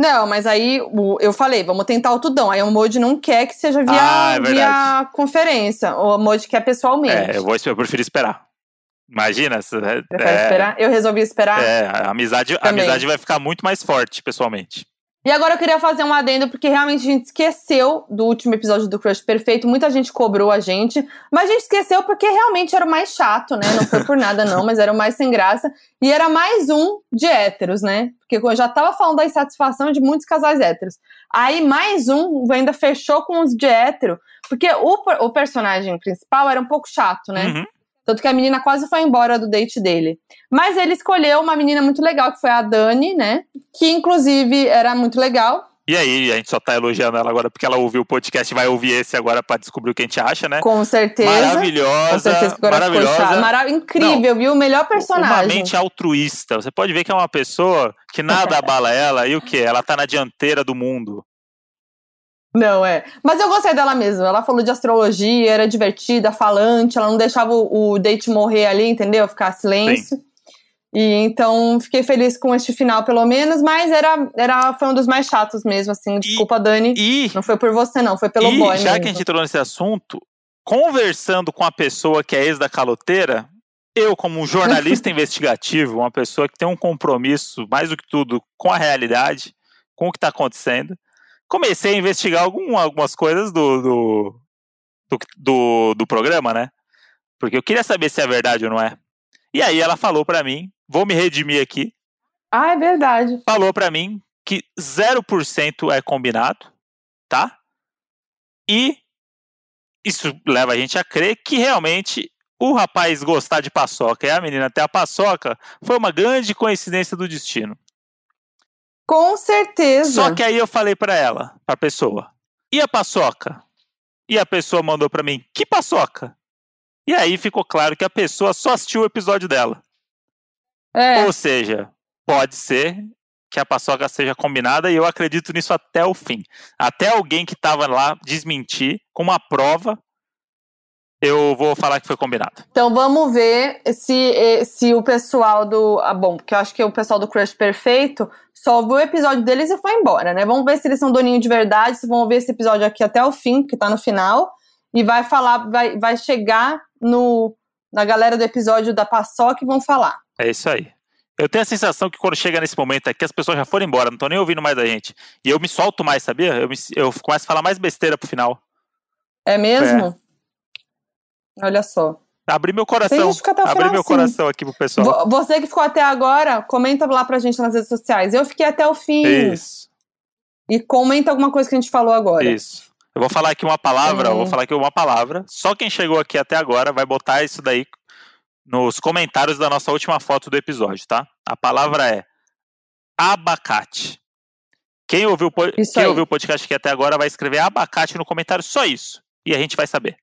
Não, mas aí eu falei, vamos tentar o Tudão. Aí o Moji não quer que seja via, Ah, é via conferência. O Moji quer pessoalmente. É, eu, vou, eu prefiro esperar. Imagina. É, Prefere é, esperar? Eu resolvi esperar. é, a amizade, a amizade vai ficar muito mais forte, pessoalmente. E agora eu queria fazer um adendo, porque realmente a gente esqueceu do último episódio do Crush Perfeito. Muita gente cobrou a gente, mas a gente esqueceu porque realmente era o mais chato, né? Não foi por nada, não, mas era o mais sem graça. E era mais um de héteros, né? Porque eu já tava falando da insatisfação de muitos casais héteros. Aí mais um ainda fechou com os de hétero, porque o, o personagem principal era um pouco chato, né? Uhum. Tanto que a menina quase foi embora do date dele. Mas ele escolheu uma menina muito legal, que foi a Dani, né? Que inclusive era muito legal. E aí, a gente só tá elogiando ela agora porque ela ouviu o podcast e vai ouvir esse agora pra descobrir o que a gente acha, né? Com certeza. Maravilhosa. Com certeza que agora maravilhosa. Mara- Incrível, viu? O melhor Uma personagem. mente altruísta. Você pode ver que é uma pessoa que nada abala ela e o que? Ela tá na dianteira do mundo. Não, é. Mas eu gostei dela mesmo. Ela falou de astrologia, era divertida, falante, ela não deixava o, o date morrer ali, entendeu? Ficar silêncio. E então fiquei feliz com este final, pelo menos, mas era, era, foi um dos mais chatos mesmo, assim. Desculpa, Dani. E, Não foi por você, não, foi pelo e boy já mesmo. que a gente entrou nesse assunto, conversando com a pessoa que é ex da caloteira, eu, como um jornalista investigativo, uma pessoa que tem um compromisso, mais do que tudo, com a realidade, com o que está acontecendo, comecei a investigar algum, algumas coisas do, do, do, do, do programa, né? Porque eu queria saber se é verdade ou não é. E aí ela falou pra mim, vou me redimir aqui, Ah, é verdade. falou pra mim que 0% é combinado, tá? E isso leva a gente a crer que realmente o rapaz gostar de paçoca e a menina ter a paçoca foi uma grande coincidência do destino. Com certeza. Só que aí eu falei pra ela, pra pessoa, e a paçoca? E a pessoa mandou pra mim, que paçoca? E aí ficou claro que a pessoa só assistiu o episódio dela. É. Ou seja, pode ser que a paçoca seja combinada e eu acredito nisso até o fim. Até alguém que estava lá desmentir com uma prova, eu vou falar que foi combinado. Então vamos ver se, eh, se o pessoal do. Ah, bom, porque eu acho que o pessoal do Crush Perfeito só viu o episódio deles e foi embora, né? Vamos ver se eles são doninho de verdade, se vão ver esse episódio aqui até o fim, que tá no final, e vai falar, vai, vai chegar no, na galera do episódio da Paçoca e vão falar. É isso aí. Eu tenho a sensação que quando chega nesse momento aqui, as pessoas já foram embora, não estão nem ouvindo mais a gente. E eu me solto mais, sabia? Eu, me- eu começo a falar mais besteira pro final. É mesmo? Olha só. Abri meu coração. Abri meu sim. coração aqui pro pessoal. Vo- Você que ficou até agora, comenta lá pra gente nas redes sociais. Eu fiquei até o fim. Isso, E comenta alguma coisa que a gente falou agora. isso. Eu vou falar aqui uma palavra, eu vou Uhum. falar aqui uma palavra. Só quem chegou aqui até agora vai botar isso daí nos comentários da nossa última foto do episódio, tá? A palavra é abacate. Quem ouviu, quem ouviu o podcast aqui até agora vai escrever abacate no comentário, só isso. E a gente vai saber.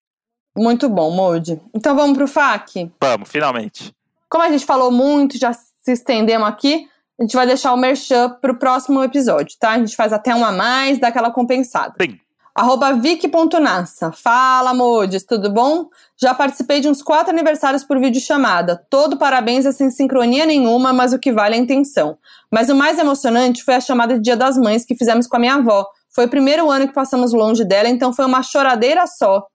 Muito bom, Mold. Então vamos pro FAQ? Vamos, finalmente. Como a gente falou muito, já se estendemos aqui, a gente vai deixar o merchan pro próximo episódio, tá? A gente faz até um a mais, dá aquela compensada. Sim. Arroba Vic.nassa. Fala, Modes, tudo bom? Já participei de uns quatro aniversários por videochamada. Todo parabéns é sem sincronia nenhuma, mas o que vale é a intenção. Mas o mais emocionante foi a chamada de Dia das Mães que fizemos com a minha avó. Foi o primeiro ano que passamos longe dela, então foi uma choradeira só.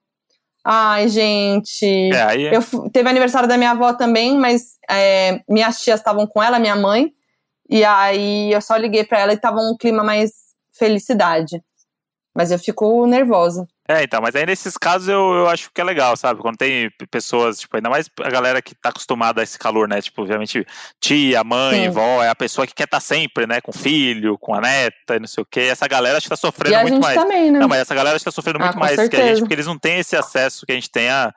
Ai, gente. É, aí, Eu fu- teve aniversário da minha avó também, mas é, minhas tias estavam com ela, minha mãe. E aí eu só liguei pra ela e tava um clima mais felicidade. Mas eu fico nervosa. É, então, mas aí nesses casos eu, eu acho que é legal, sabe? Quando tem pessoas, tipo, ainda mais a galera que tá acostumada a esse calor, né? Tipo, obviamente, tia, mãe, Sim. vó, é a pessoa que quer estar sempre, né? Com filho, com a neta e não sei o quê. Essa galera acho que tá sofrendo e a muito gente mais. também, né? Não, mas essa galera está sofrendo Ah, muito mais que a gente, certeza. porque eles não têm esse acesso que a gente tem a,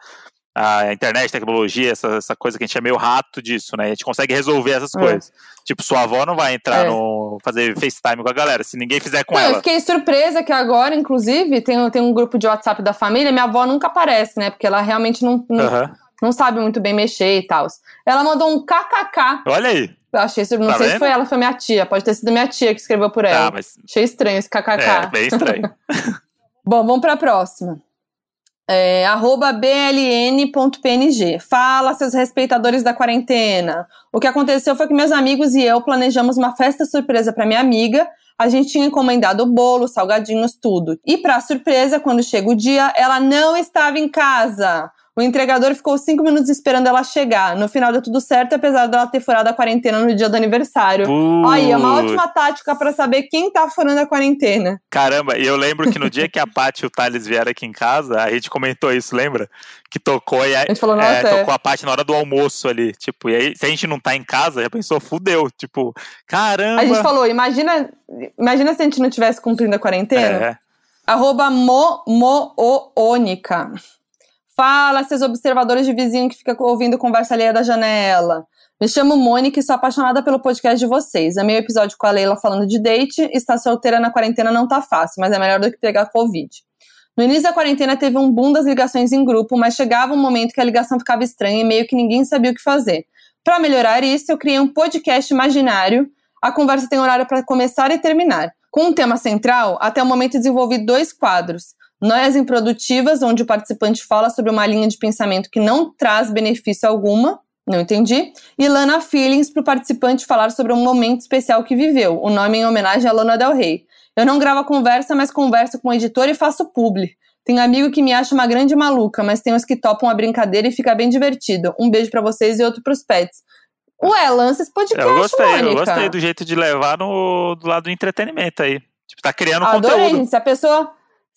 a internet, tecnologia, essa, essa coisa que a gente é meio rato disso, né? A gente consegue resolver essas É. coisas. Tipo, sua avó não vai entrar É. no. fazer FaceTime com a galera, se ninguém fizer com Não, eu ela. fiquei surpresa que agora, inclusive, tem, tem um grupo de WhatsApp da família, minha avó nunca aparece, né? Porque ela realmente não, não, Aham. não sabe muito bem mexer e tal. Ela mandou um kkk. Olha aí. Eu achei sur- Não Tá sei se vendo? foi ela, foi minha tia. Pode ter sido minha tia que escreveu por Tá, ela. mas. Achei estranho esse kkk. É, bem estranho. Bom, vamos para a próxima. É, arroba bln.png. Fala, seus respeitadores da quarentena. O que aconteceu foi que meus amigos e eu planejamos uma festa surpresa para minha amiga. A gente tinha encomendado bolo, salgadinhos, tudo. E para surpresa, quando chega o dia, ela não estava em casa. O entregador ficou cinco minutos esperando ela chegar. No final deu tudo certo, apesar dela ter furado a quarentena no dia do aniversário. Aí, é uma Putz. ótima tática para saber quem tá furando a quarentena. Caramba, e eu lembro que no dia que a Paty e o Thales vieram aqui em casa, a gente comentou isso, lembra? Que tocou e a, A gente falou, é, nossa, é. tocou a Paty na hora do almoço ali. Tipo, e aí, se a gente não tá em casa, já pensou, fudeu. Tipo, caramba. A gente falou, imagina, imagina se a gente não tivesse cumprindo a quarentena. É, Arroba Momoonica. Fala, seus observadores de vizinho que fica ouvindo conversa alheia da janela. Me chamo Mônica e sou apaixonada pelo podcast de vocês. Amei o episódio com a Leila falando de date. Estar solteira na quarentena não tá fácil, mas é melhor do que pegar Covid. No início da quarentena teve um boom das ligações em grupo, mas chegava um momento que a ligação ficava estranha e meio que ninguém sabia o que fazer. Para melhorar isso, eu criei um podcast imaginário. A conversa tem horário para começar e terminar. Com um tema central, até o momento desenvolvi dois quadros. Noias Improdutivas, onde o participante fala sobre uma linha de pensamento que não traz benefício alguma, não entendi. E Lana Feelings, para o participante falar sobre um momento especial que viveu, o nome em homenagem a Lana Del Rey. Eu não gravo a conversa, mas converso com o editor e faço publi. Tenho amigo que me acha uma grande maluca, mas tem uns que topam a brincadeira e fica bem divertido. Um beijo para vocês e outro pros pets. Ué, lança esse podcast, eu gostei, eu Mônica. gostei do jeito de levar no, do lado do entretenimento aí. Tipo, tá criando Adorei, conteúdo. gente. Se a pessoa,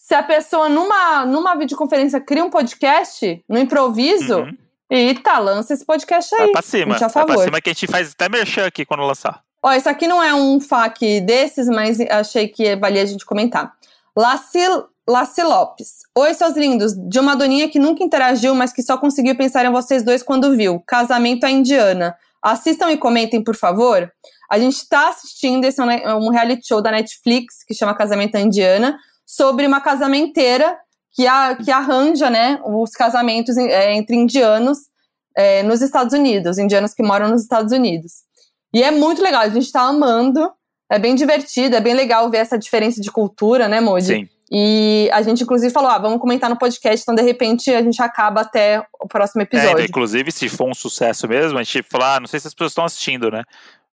se a pessoa numa, numa videoconferência cria um podcast no improviso, Uhum. eita, lança esse podcast aí. Vai pra cima, gente, a vai pra favor. cima que a gente faz até merchan aqui quando lançar. Ó, isso aqui não é um FAQ desses, mas achei que valia a gente comentar. Laci, Laci Lopes. Oi, seus lindos. De uma doninha que nunca interagiu, mas que só conseguiu pensar em vocês dois quando viu. Casamento à Indiana. Assistam e comentem, por favor. A gente tá assistindo, esse é um reality show da Netflix, que chama Casamento à Indiana, sobre uma casamenteira que, a- que arranja, né, os casamentos é, entre indianos é, nos Estados Unidos, indianos que moram nos Estados Unidos. E é muito legal, a gente tá amando. É bem divertido, é bem legal ver essa diferença de cultura, né, Modi? Sim. E a gente, inclusive, falou: ah, vamos comentar no podcast, então de repente a gente acaba até o próximo É, episódio. então, inclusive, se for um sucesso mesmo, a gente falar, ah, não sei se as pessoas estão assistindo, né?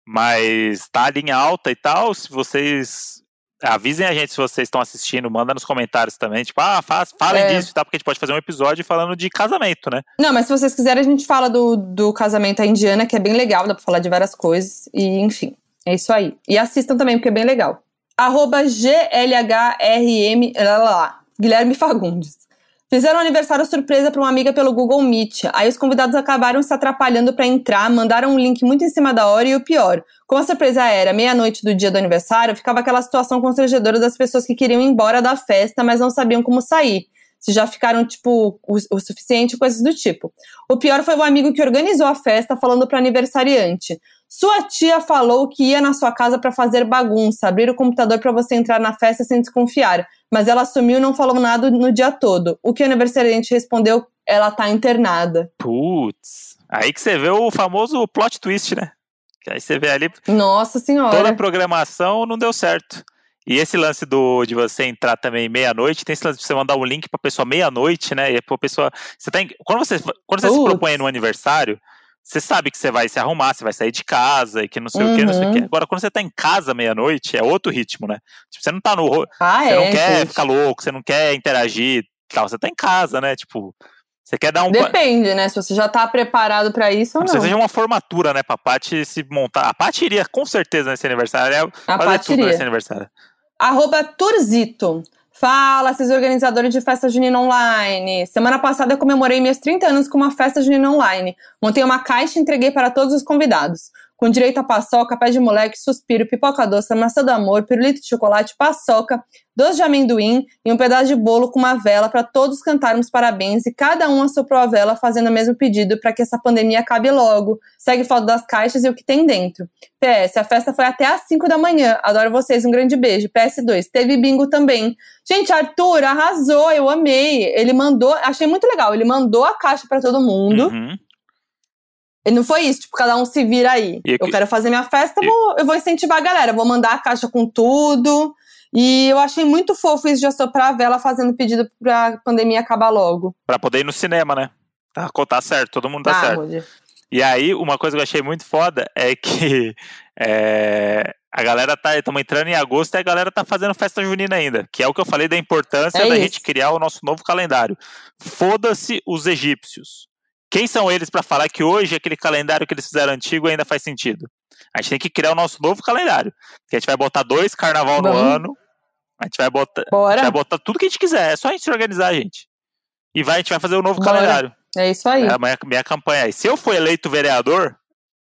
Mas tá ali em alta e tal. Se vocês. Avisem a gente se vocês estão assistindo, manda nos comentários também. Tipo, ah, faz, falem É. disso tal, porque a gente pode fazer um episódio falando de casamento, né? Não, mas se vocês quiserem, a gente fala do, do casamento à indiana, que é bem legal, dá pra falar de várias coisas. E, enfim, é isso aí. E assistam também, porque é bem legal. Arroba GLHRM. Lá, lá, lá, Guilherme Fagundes. Fizeram um aniversário surpresa para uma amiga pelo Google Meet. Aí os convidados acabaram se atrapalhando para entrar, mandaram um link muito em cima da hora e o pior. Como a surpresa era meia-noite do dia do aniversário, ficava aquela situação constrangedora das pessoas que queriam ir embora da festa, mas não sabiam como sair. Se já ficaram, tipo, o, o suficiente, coisas do tipo. O pior foi o amigo que organizou a festa falando para aniversariante. Sua tia falou que ia na sua casa para fazer bagunça, abrir o computador para você entrar na festa sem desconfiar, mas ela sumiu e não falou nada no dia todo. O que o aniversariante respondeu, ela tá internada. Putz. Aí que você vê o famoso plot twist, né? Que aí você vê ali Nossa senhora. toda a programação não deu certo. E esse lance do, de você entrar também meia-noite, tem esse lance de você mandar um link pra pessoa meia-noite, né? E a pessoa. Você tá em- quando você, quando você se propõe no aniversário, você sabe que você vai se arrumar, você vai sair de casa e que não sei o que, não sei o Uhum. que. Agora, quando você tá em casa meia-noite, é outro ritmo, né? Tipo, você não tá no. Ah, Você é, não quer gente. ficar louco, você não quer interagir e tal. Você tá em casa, né? Tipo, você quer dar um. Depende, né? Se você já tá preparado pra isso ou Não sei, seja uma formatura, né? Pra Paty se montar. A Paty iria com certeza nesse aniversário. Ela ia A fazer Paty tudo iria. nesse aniversário. Arroba Turzito. Fala, vocês organizadores de festa junina online. Semana passada eu comemorei meus 30 anos com uma festa junina online. Montei uma caixa e entreguei para todos os convidados. Com direito a paçoca, pé de moleque, suspiro, pipoca doce, maçã do amor, pirulito de chocolate, paçoca, doce de amendoim e um pedaço de bolo com uma vela para todos cantarmos parabéns e cada um assoprou a vela fazendo o mesmo pedido para que essa pandemia acabe logo. Segue foto das caixas e o que tem dentro. PS, a festa foi até às 5 da manhã. Adoro vocês, um grande beijo. PS2, teve bingo também. Gente, Arthur arrasou, eu amei. Ele mandou, achei muito legal. Ele mandou a caixa para todo mundo. Uhum. E não foi isso, tipo, cada um se vira aí. E- eu quero fazer minha festa, e- vou- eu vou incentivar a galera. Vou mandar a caixa com tudo. E eu achei muito fofo isso de assoprar a vela fazendo pedido pra pandemia acabar logo. Pra poder ir no cinema, né? Tá, tá certo, todo mundo tá ah, certo. E aí, uma coisa que eu achei muito foda é que é, a galera tá. Estamos entrando em agosto e a galera tá fazendo festa junina ainda. Que é o que eu falei da importância É da isso. gente criar o nosso novo calendário. Foda-se os egípcios. Quem são eles pra falar que hoje aquele calendário que eles fizeram antigo ainda faz sentido? A gente tem que criar o nosso novo calendário. Que a gente vai botar dois carnaval no Vamos. ano. A gente vai botar. A gente Bora. vai botar tudo que a gente quiser. É só a gente se organizar, gente. E vai, a gente vai fazer o novo Bora. calendário. É isso aí. É a minha, minha campanha aí. Se eu for eleito vereador,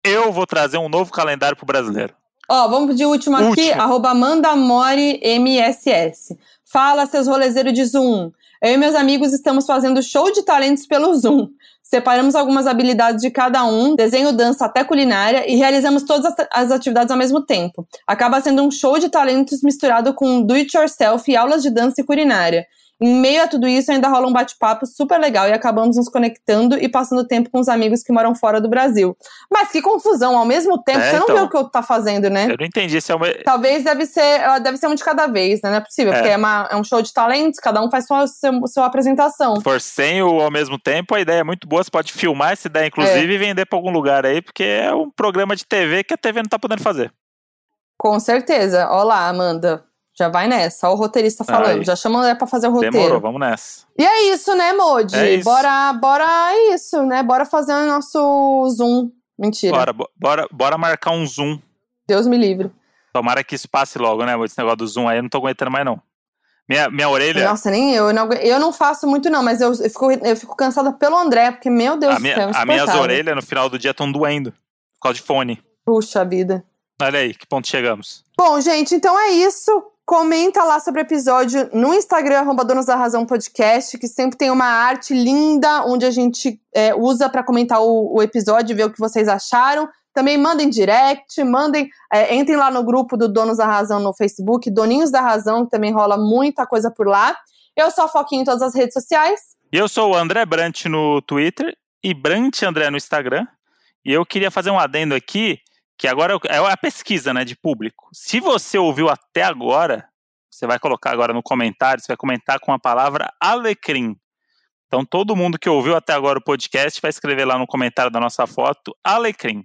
eu vou trazer um novo calendário pro brasileiro. Ó, vamos de último aqui, Último. arroba MandaMoriMSS. Fala, seus rolezeiros de Zoom. Eu e meus amigos estamos fazendo show de talentos pelo Zoom. Separamos algumas habilidades de cada um, desenho, dança até culinária, e realizamos todas as- atividades ao mesmo tempo. Acaba sendo um show de talentos misturado com do it yourself e aulas de dança e culinária. Em meio a tudo isso, ainda rola um bate-papo super legal e acabamos nos conectando e passando tempo com os amigos que moram fora do Brasil. Mas que confusão, ao mesmo tempo, É, você não então. vê o que eu tá fazendo, né? Eu não entendi se é uma. Talvez deve ser, ah, deve ser um de cada vez, né? Não é possível, É. porque é, uma- é um show de talentos, cada um faz sua, seu- sua apresentação. Se for sem o ao mesmo tempo, a ideia é muito boa. Você pode filmar essa ideia, inclusive, e vender pra algum lugar aí, porque é um programa de TV que a TV não tá podendo fazer. Com certeza. Olá, Amanda. Já vai nessa. Ó, o roteirista falando. Aí. Já chama a mulher pra fazer o roteiro. Demorou, vamos nessa. E é isso, né, Modi? É isso. Bora, bora, é isso, né? Bora fazer o nosso Zoom. Mentira. Bora, bo- bora, bora marcar um Zoom. Deus me livre. Tomara que isso passe logo, né? Esse negócio do Zoom aí, eu não tô aguentando mais, não. Minha, minha orelha. Nossa, nem eu. Eu não, eu não faço muito, não, mas eu, eu fico, eu fico cansada pelo André, porque, meu Deus do céu, as minhas orelhas no final do dia estão doendo. Por causa de fone. Puxa vida. Olha aí, que ponto chegamos. Bom, gente, então é isso. Comenta lá sobre o episódio no Instagram, arroba Donos da Razão Podcast, que sempre tem uma arte linda onde a gente é, usa para comentar o, o episódio ver o que vocês acharam. Também mandem direct, mandem, é, entrem lá no grupo do Donos da Razão no Facebook, Doninhos da Razão, que também rola muita coisa por lá. Eu sou a Foquinha em todas as redes sociais. Eu sou o André Brant no Twitter e Brant André no Instagram. E eu queria fazer um adendo aqui, que agora é a pesquisa né, de público. Se você ouviu até agora, você vai colocar agora no comentário, você vai comentar com a palavra alecrim. Então todo mundo que ouviu até agora o podcast vai escrever lá no comentário da nossa foto alecrim.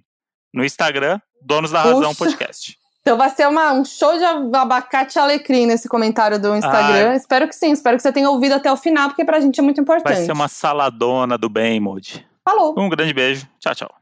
No Instagram, Donos da Razão Puxa. Podcast. Então vai ser uma- um show de abacate alecrim nesse comentário do Instagram. Espero que sim, espero que você tenha ouvido até o final, porque pra gente é muito importante. Vai ser uma saladona do bem, Moody. Falou! Um grande beijo. Tchau, tchau.